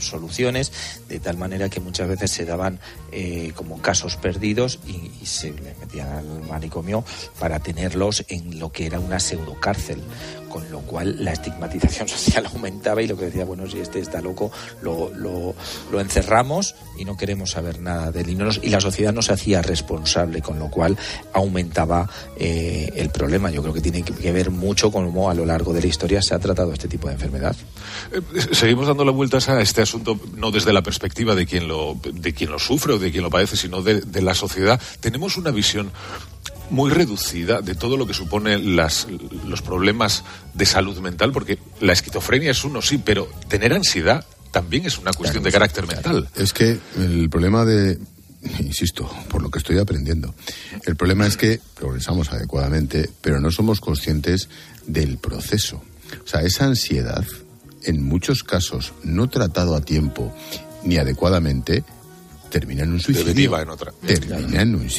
soluciones, de tal manera que muchas veces se daban eh, como casos perdidos y, se le metían al manicomio para tenerlos en lo que era una pseudocárcel, con lo cual la estigmatización social aumentaba y lo que decía, bueno, si este está loco, lo, lo, encerramos y no queremos saber nada de él. Y, la sociedad no se hacía responsable, con lo cual aumentaba eh, el problema. Yo creo que tiene que ver mucho con cómo a lo largo de la historia se ha tratado este tipo de enfermedad. Eh, Seguimos dando la vuelta a este asunto no desde la perspectiva de quien lo, de quien lo sufre o de quien lo padece, sino de la sociedad. Tenemos una visión muy reducida de todo lo que supone las, los problemas de salud mental, porque la esquizofrenia es uno, sí, pero tener ansiedad también es una cuestión de carácter mental. Es que el problema de, insisto, por lo que estoy aprendiendo, el problema es que progresamos adecuadamente, pero no somos conscientes del proceso. O sea, esa ansiedad, en muchos casos, no tratado a tiempo ni adecuadamente, termina en un suicidio. Deriva en otra. Termina en un,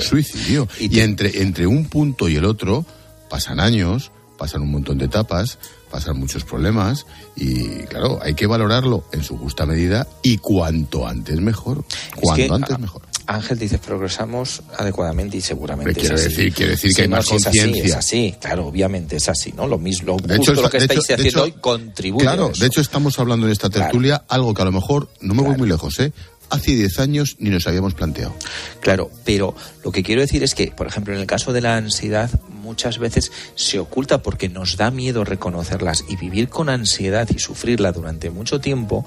suicidio. Y, entre, entre un punto y el otro pasan años, pasan un montón de etapas, pasan muchos problemas y claro, hay que valorarlo en su justa medida y cuanto antes mejor. Cuanto que, antes mejor. Ángel dice progresamos adecuadamente y seguramente Hombre, quiero es así. decir- quiero decir que hay más es así, conciencia. Es así, claro, obviamente es así, ¿no? Lo mismo, De justo hecho, lo que de estáis hecho- haciendo hecho- hoy contribuye a Claro, eso. de hecho estamos hablando en esta tertulia algo que a lo mejor, no me voy muy lejos, ¿eh? Hace 10 años ni nos habíamos planteado. Claro, pero lo que quiero decir es que, por ejemplo, en el caso de la ansiedad, muchas veces se oculta porque nos da miedo reconocerlas y vivir con ansiedad y sufrirla durante mucho tiempo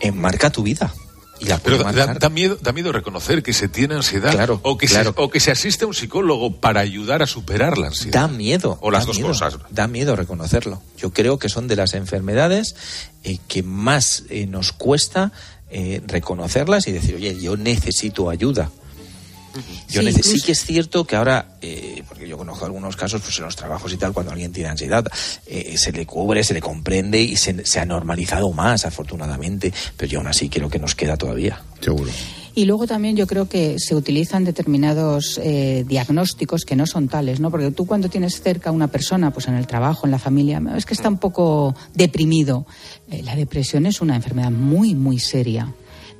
enmarca tu vida. Y la puede Pero da, da miedo, da miedo reconocer que se tiene ansiedad Claro, o, que claro. se, o que se asiste a un psicólogo para ayudar a superar la ansiedad. Da miedo. O las da dos miedo, cosas. Da miedo reconocerlo. Yo creo que son de las enfermedades eh, que más eh, nos cuesta eh, reconocerlas y decir, oye, yo necesito ayuda. Yo Sí, que es cierto que ahora, eh, porque yo conozco algunos casos, pues en los trabajos y tal, cuando alguien tiene ansiedad, eh, se le cubre, se le comprende y se, se ha normalizado más, afortunadamente, pero yo aún así creo que nos queda todavía. Seguro. Y luego también yo creo que se utilizan determinados eh, diagnósticos que no son tales, ¿no? Porque tú cuando tienes cerca a una persona, pues en el trabajo, en la familia, es que está un poco deprimido. Eh, la depresión es una enfermedad muy, muy seria.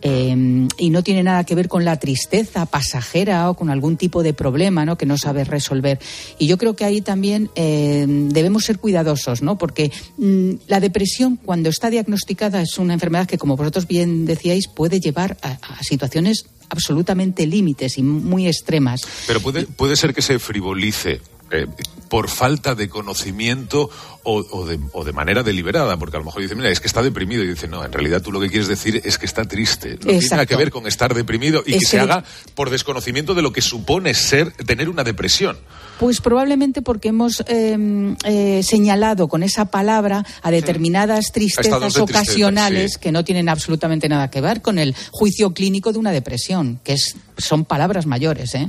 Eh, y no tiene nada que ver con la tristeza pasajera o con algún tipo de problema ¿no? que no sabes resolver. Y yo creo que ahí también eh, debemos ser cuidadosos, ¿no? porque mm, la depresión, cuando está diagnosticada, es una enfermedad que, como vosotros bien decíais, puede llevar a, a situaciones absolutamente límites y muy extremas. Pero puede, puede ser que se frivolice eh, por falta de conocimiento o, o, de, o, de, manera deliberada, porque a lo mejor dice, mira, es que está deprimido, y dice, no, en realidad tú lo que quieres decir es que está triste. No tiene nada que ver con estar deprimido y es que se haga por desconocimiento de lo que supone ser, tener una depresión. Pues probablemente porque hemos eh, eh, señalado con esa palabra a determinadas tristezas ocasionales tristeza, sí. que no tienen absolutamente nada que ver con el juicio clínico de una depresión, que es, son palabras mayores, ¿eh?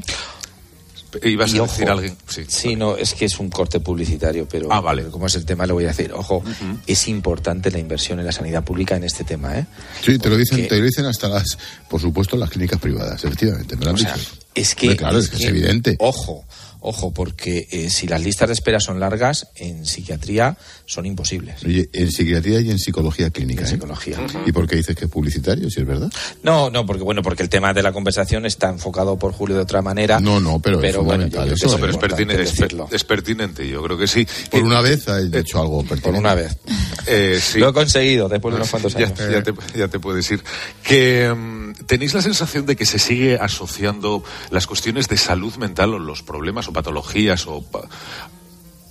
Ibas y a ojo, decir alguien. Sí, sí, no, es que es un corte publicitario, pero, ah, vale. como es el tema, le voy a decir, ojo, uh -huh. es importante la inversión en la sanidad pública en este tema, ¿eh? Sí, te lo dicen, te lo dicen hasta las, por supuesto, las clínicas privadas, efectivamente, me lo han o sea, dicho. Es que, claro, es, es, que que, es evidente. Ojo, ojo, porque eh, si las listas de espera son largas, en psiquiatría son imposibles. Oye, en psiquiatría y en psicología clínica. En ¿eh? psicología. ¿Y por qué dices que es publicitario, si es verdad? No, no, porque bueno, porque el tema de la conversación está enfocado por Julio de otra manera. No, no, pero, pero es bueno, eso. que No, pero es pertinente, es, es pertinente, yo creo que sí. Por una vez ha hecho algo pertinente. Por una vez. Eh, sí. Lo he conseguido después de unos cuantos años. Ya, ya, te, ya te, puedes ir. Que um, tenéis la sensación de que se sigue asociando las cuestiones de salud mental o los problemas o patologías o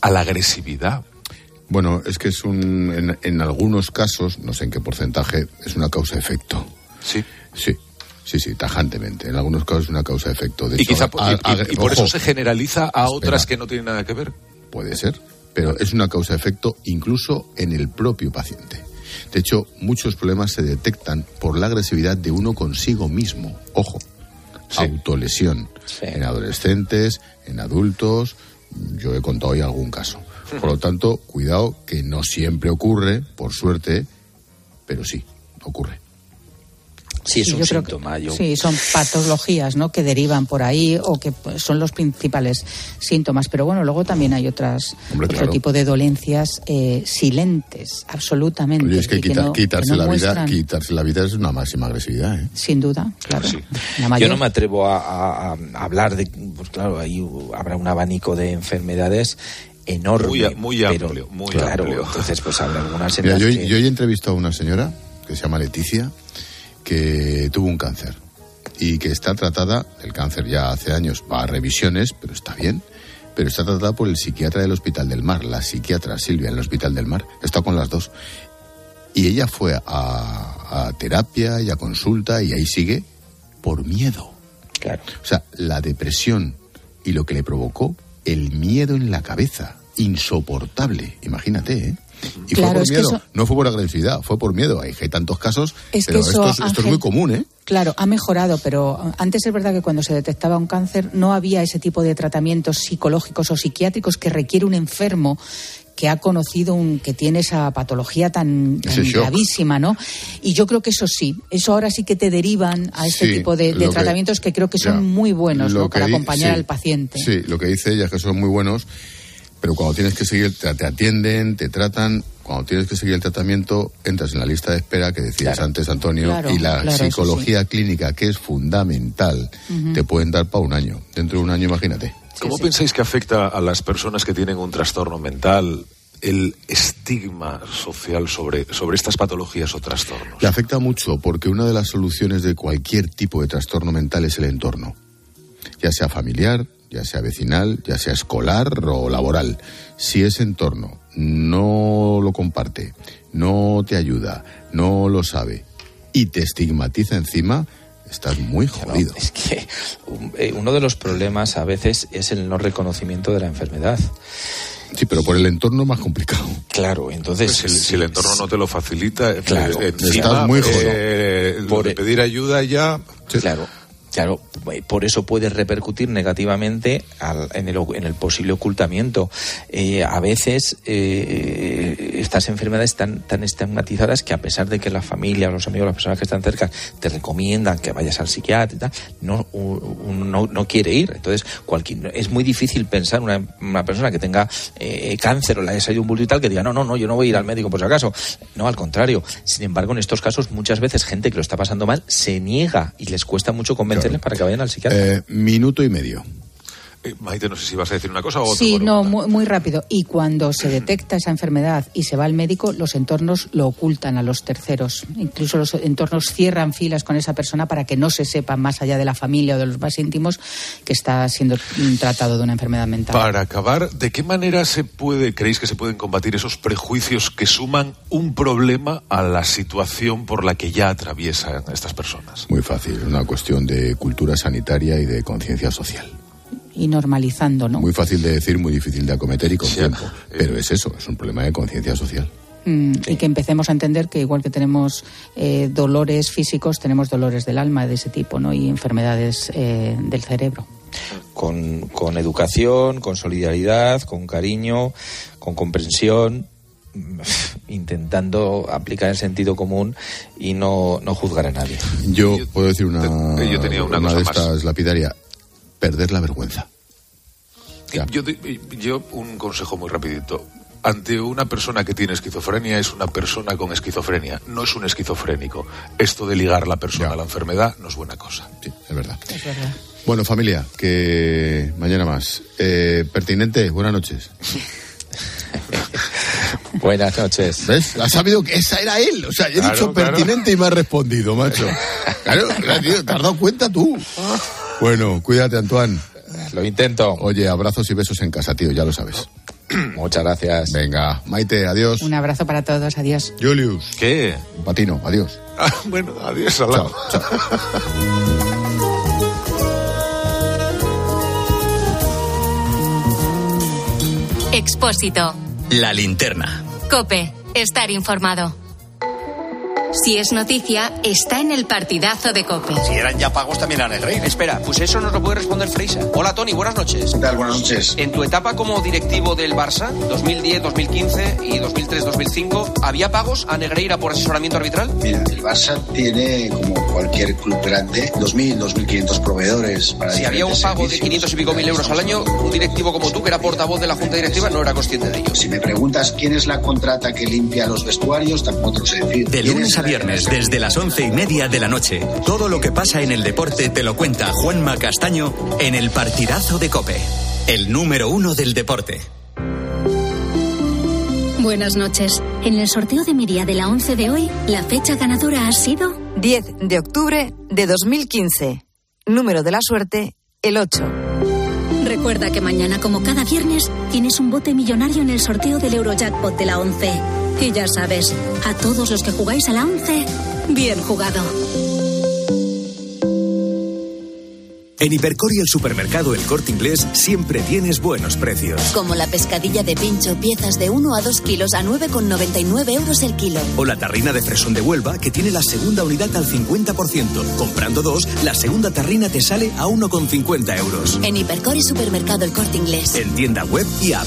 a la agresividad. Bueno, es que es un, en, en algunos casos, no sé en qué porcentaje, es una causa-efecto. Sí. Sí. Sí, sí, tajantemente. En algunos casos es una causa-efecto. Y, quizá, a, a, y, y, por ojo, eso se generaliza a espera, otras que no tienen nada que ver. Puede ser, pero es una causa-efecto incluso en el propio paciente. De hecho, muchos problemas se detectan por la agresividad de uno consigo mismo. Ojo, sí. autolesión sí. en adolescentes, en adultos. Yo he contado hoy algún caso. Por lo tanto, cuidado que no siempre ocurre, por suerte, pero sí, ocurre. Sí, es un yo síntoma. Que, yo... Sí, son patologías ¿no? que derivan por ahí o que pues, son los principales síntomas. Pero bueno, luego también hay otras, Hombre, otro claro. tipo de dolencias eh, silentes, absolutamente. Oye, es que, quita, no, quitarse, que no la muestran... vida, quitarse la vida es una máxima agresividad. ¿eh? Sin duda, claro. Sí. Yo no me atrevo a, a, a, hablar de. Pues claro, ahí habrá un abanico de enfermedades enorme. Muy, muy amplio, pero, muy claro, amplio. Entonces, pues habrá algunas Mira, yo, que... yo he entrevistado a una señora que se llama Leticia que tuvo un cáncer y que está tratada, el cáncer ya hace años va a revisiones, pero está bien, pero está tratada por el psiquiatra del Hospital del Mar, la psiquiatra Silvia en el Hospital del Mar, está con las dos. Y ella fue a, a terapia y a consulta y ahí sigue por miedo. Claro. O sea, la depresión y lo que le provocó el miedo en la cabeza, insoportable, imagínate, ¿eh? Y claro, fue por miedo, eso... no fue por agresividad, fue por miedo. Hay, hay tantos casos, es pero que esto, es, esto Ángel, es muy común, ¿eh? Claro, ha mejorado, pero antes es verdad que cuando se detectaba un cáncer no había ese tipo de tratamientos psicológicos o psiquiátricos que requiere un enfermo que ha conocido un que tiene esa patología tan, tan gravísima, ¿no? Y yo creo que eso sí, eso ahora sí que te derivan a este sí, tipo de, de tratamientos que, que, creo que son ya, muy buenos ¿no? para di, acompañar sí, al paciente. Sí, lo que dice ella es que son muy buenos, pero cuando tienes que seguir, te, te atienden, te tratan, cuando tienes que seguir el tratamiento, entras en la lista de espera que decías claro. antes, Antonio, claro, y la claro, psicología sí. clínica, que es fundamental, uh -huh. te pueden dar para un año. Dentro de un año, imagínate. ¿Cómo sí, pensáis que afecta a las personas que tienen un trastorno mental el estigma social sobre, sobre estas patologías o trastornos? Le afecta mucho porque una de las soluciones de cualquier tipo de trastorno mental es el entorno, ya sea familiar, ya sea vecinal, ya sea escolar o laboral. Si ese entorno no lo comparte, no te ayuda, no lo sabe y te estigmatiza encima, estás muy jodido. No, es que eh, uno de los problemas a veces es el no reconocimiento de la enfermedad. Sí, pero por el entorno más complicado. Claro, entonces. Pues si, si, el entorno no te lo facilita, claro, encima, estás muy jodido. Eh, por pedir ayuda ya. Sí. Claro. Claro, por eso puede repercutir negativamente al, en, el, en, el, posible ocultamiento. Eh, a veces eh, estas enfermedades están tan estigmatizadas que a pesar de que la familia, los amigos, las personas que están cerca te recomiendan que vayas al psiquiatra y tal, no, no, no quiere ir. Entonces, cualquier, es muy difícil pensar una, una persona que tenga eh, cáncer o le haya salido un bulto y tal que diga, no, no, no, yo no voy a ir al médico por si acaso. No, al contrario. Sin embargo, en estos casos, muchas veces gente que lo está pasando mal se niega y les cuesta mucho convencer. Para que vayan al psiquiatra. Eh, minuto y medio. Eh, Maite, no sé si vas a decir una cosa o otra. Sí, no, muy, muy rápido. Y cuando se detecta esa enfermedad y se va al médico, los entornos lo ocultan a los terceros. Incluso los entornos cierran filas con esa persona para que no se sepa, más allá de la familia o de los más íntimos, que está siendo tratado de una enfermedad mental. Para acabar, ¿de qué manera se puede, creéis que se pueden combatir esos prejuicios que suman un problema a la situación por la que ya atraviesan estas personas? Muy fácil, una cuestión de cultura sanitaria y de conciencia social. Y normalizando, ¿no? Muy fácil de decir, muy difícil de acometer y con tiempo. Pero es eso, es un problema de conciencia social. Mm, Y que empecemos a entender que igual que tenemos eh, dolores físicos, tenemos dolores del alma de ese tipo, ¿no? Y enfermedades eh, del cerebro. Con, con educación, con solidaridad, con cariño, con comprensión, mm, intentando aplicar el sentido común y no, no juzgar a nadie. Yo puedo decir una, yo tenía una cosa de más. estas lapidaria, perder la vergüenza. Yo, yo un consejo muy rapidito. Ante una persona que tiene esquizofrenia es una persona con esquizofrenia, no es un esquizofrénico. Esto de ligar la persona a la enfermedad no es buena cosa. Sí, es verdad. Es verdad. Bueno, familia, que mañana más. Eh, pertinente, buenas noches. Buenas noches. ¿Ves? Ha sabido que esa era él. O sea, yo he Claro, dicho claro. pertinente y me ha respondido, macho. Claro, claro, tío, te has dado cuenta tú. Bueno, cuídate, Antoine. Lo intento. Oye, abrazos y besos en casa, tío, ya lo sabes. Muchas gracias. Venga, Maite, adiós. Un abrazo para todos. Adiós. Julius. ¿Qué? Patino, adiós. Ah, bueno, adiós, Alá. Expósito. La linterna. Cope. Estar informado. Si es noticia, está en el partidazo de Cope. Si eran ya pagos, también eran el rey. Espera, pues eso nos lo puede responder Freisa. Hola, Tony, buenas noches. ¿Qué tal? Buenas noches. En tu etapa como directivo del Barça, 2010, 2015 y 2003, 2005, ¿había pagos a Negreira por asesoramiento arbitral? Mira, el Barça tiene, como cualquier club grande, 2.000, 2.500 proveedores para Si había un pago de servicios. 500 y pico mil euros al año, un directivo como tú, que era portavoz de la Junta Directiva, no era consciente de ello. Si me preguntas quién es la contrata que limpia los vestuarios, tampoco te lo sé decir. De ¿Quién lunes es a la- viernes, desde las once y media de la noche, todo lo que pasa en el deporte te lo cuenta Juanma Castaño en el partidazo de Cope. El número uno del deporte. Buenas noches. En el sorteo de mi día de la 11 de hoy, la fecha ganadora ha sido 10 de octubre de 2015. Número de la suerte, el 8. Recuerda que mañana, como cada viernes, tienes un bote millonario en el sorteo del Eurojackpot de la 11. Y ya sabes, a todos los que jugáis a la 11, bien jugado. En Hipercor y el supermercado El Corte Inglés siempre tienes buenos precios. Como la pescadilla de pincho, piezas de 1 a 2 kilos a 9,99 euros el kilo. O la tarrina de fresón de Huelva que tiene la segunda unidad al 50%. Comprando dos, la segunda tarrina te sale a 1,50 euros. En Hipercor y supermercado El Corte Inglés. En tienda web y app.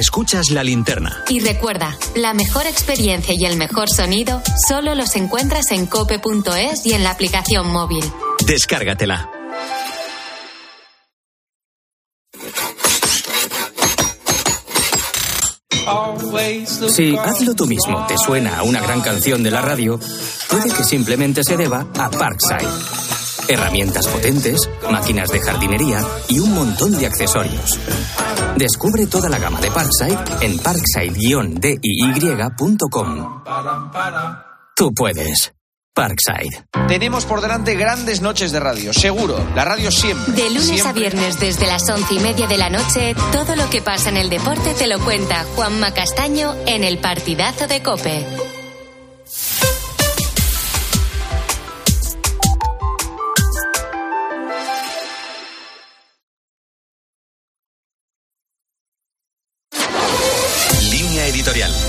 Escuchas la linterna. Y recuerda, la mejor experiencia y el mejor sonido solo los encuentras en cope.es y en la aplicación móvil. Descárgatela. Si Hazlo tú mismo te suena a una gran canción de la radio, puede que simplemente se deba a Parkside. Herramientas potentes, máquinas de jardinería y un montón de accesorios. Descubre toda la gama de Parkside en parkside-diy.com. Tú puedes. Parkside. Tenemos por delante grandes noches de radio, seguro. La radio siempre. De lunes a viernes desde las once y media de la noche, todo lo que pasa en el deporte te lo cuenta Juanma Castaño en el partidazo de Cope.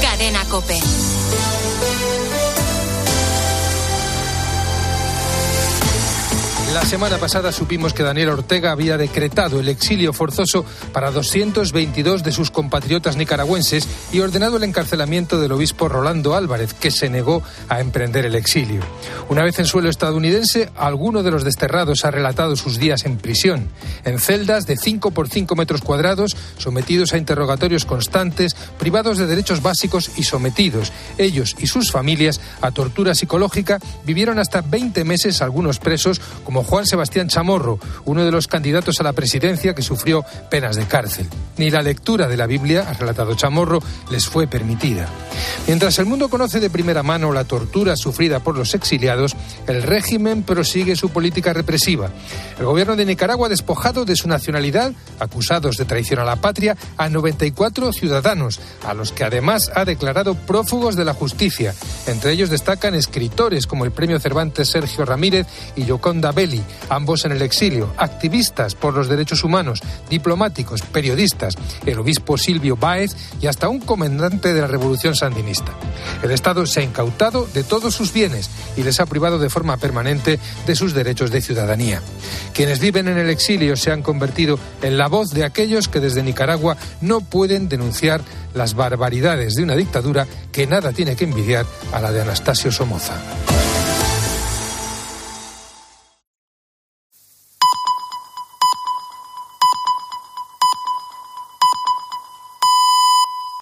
Cadena Cope. La semana pasada supimos que Daniel Ortega había decretado el exilio forzoso para 222 de sus compatriotas nicaragüenses y ordenado el encarcelamiento del obispo Rolando Álvarez, que se negó a emprender el exilio. Una vez en suelo estadounidense, alguno de los desterrados ha relatado sus días en prisión, en celdas de 5 por 5 metros cuadrados, sometidos a interrogatorios constantes, privados de derechos básicos y sometidos, ellos y sus familias, a tortura psicológica, vivieron hasta 20 meses algunos presos como Juan Sebastián Chamorro, uno de los candidatos a la presidencia que sufrió penas de cárcel. Ni la lectura de la Biblia, ha relatado Chamorro, les fue permitida. Mientras el mundo conoce de primera mano la tortura sufrida por los exiliados, el régimen prosigue su política represiva. El gobierno de Nicaragua ha despojado de su nacionalidad, acusados de traición a la patria, a 94 ciudadanos, a los que además ha declarado prófugos de la justicia. Entre ellos destacan escritores como el premio Cervantes Sergio Ramírez y Yoconda Ambos en el exilio, activistas por los derechos humanos, diplomáticos, periodistas, el obispo Silvio Báez y hasta un comandante de la revolución sandinista. El Estado se ha incautado de todos sus bienes y les ha privado de forma permanente de sus derechos de ciudadanía. Quienes viven en el exilio se han convertido en la voz de aquellos que desde Nicaragua no pueden denunciar las barbaridades de una dictadura que nada tiene que envidiar a la de Anastasio Somoza.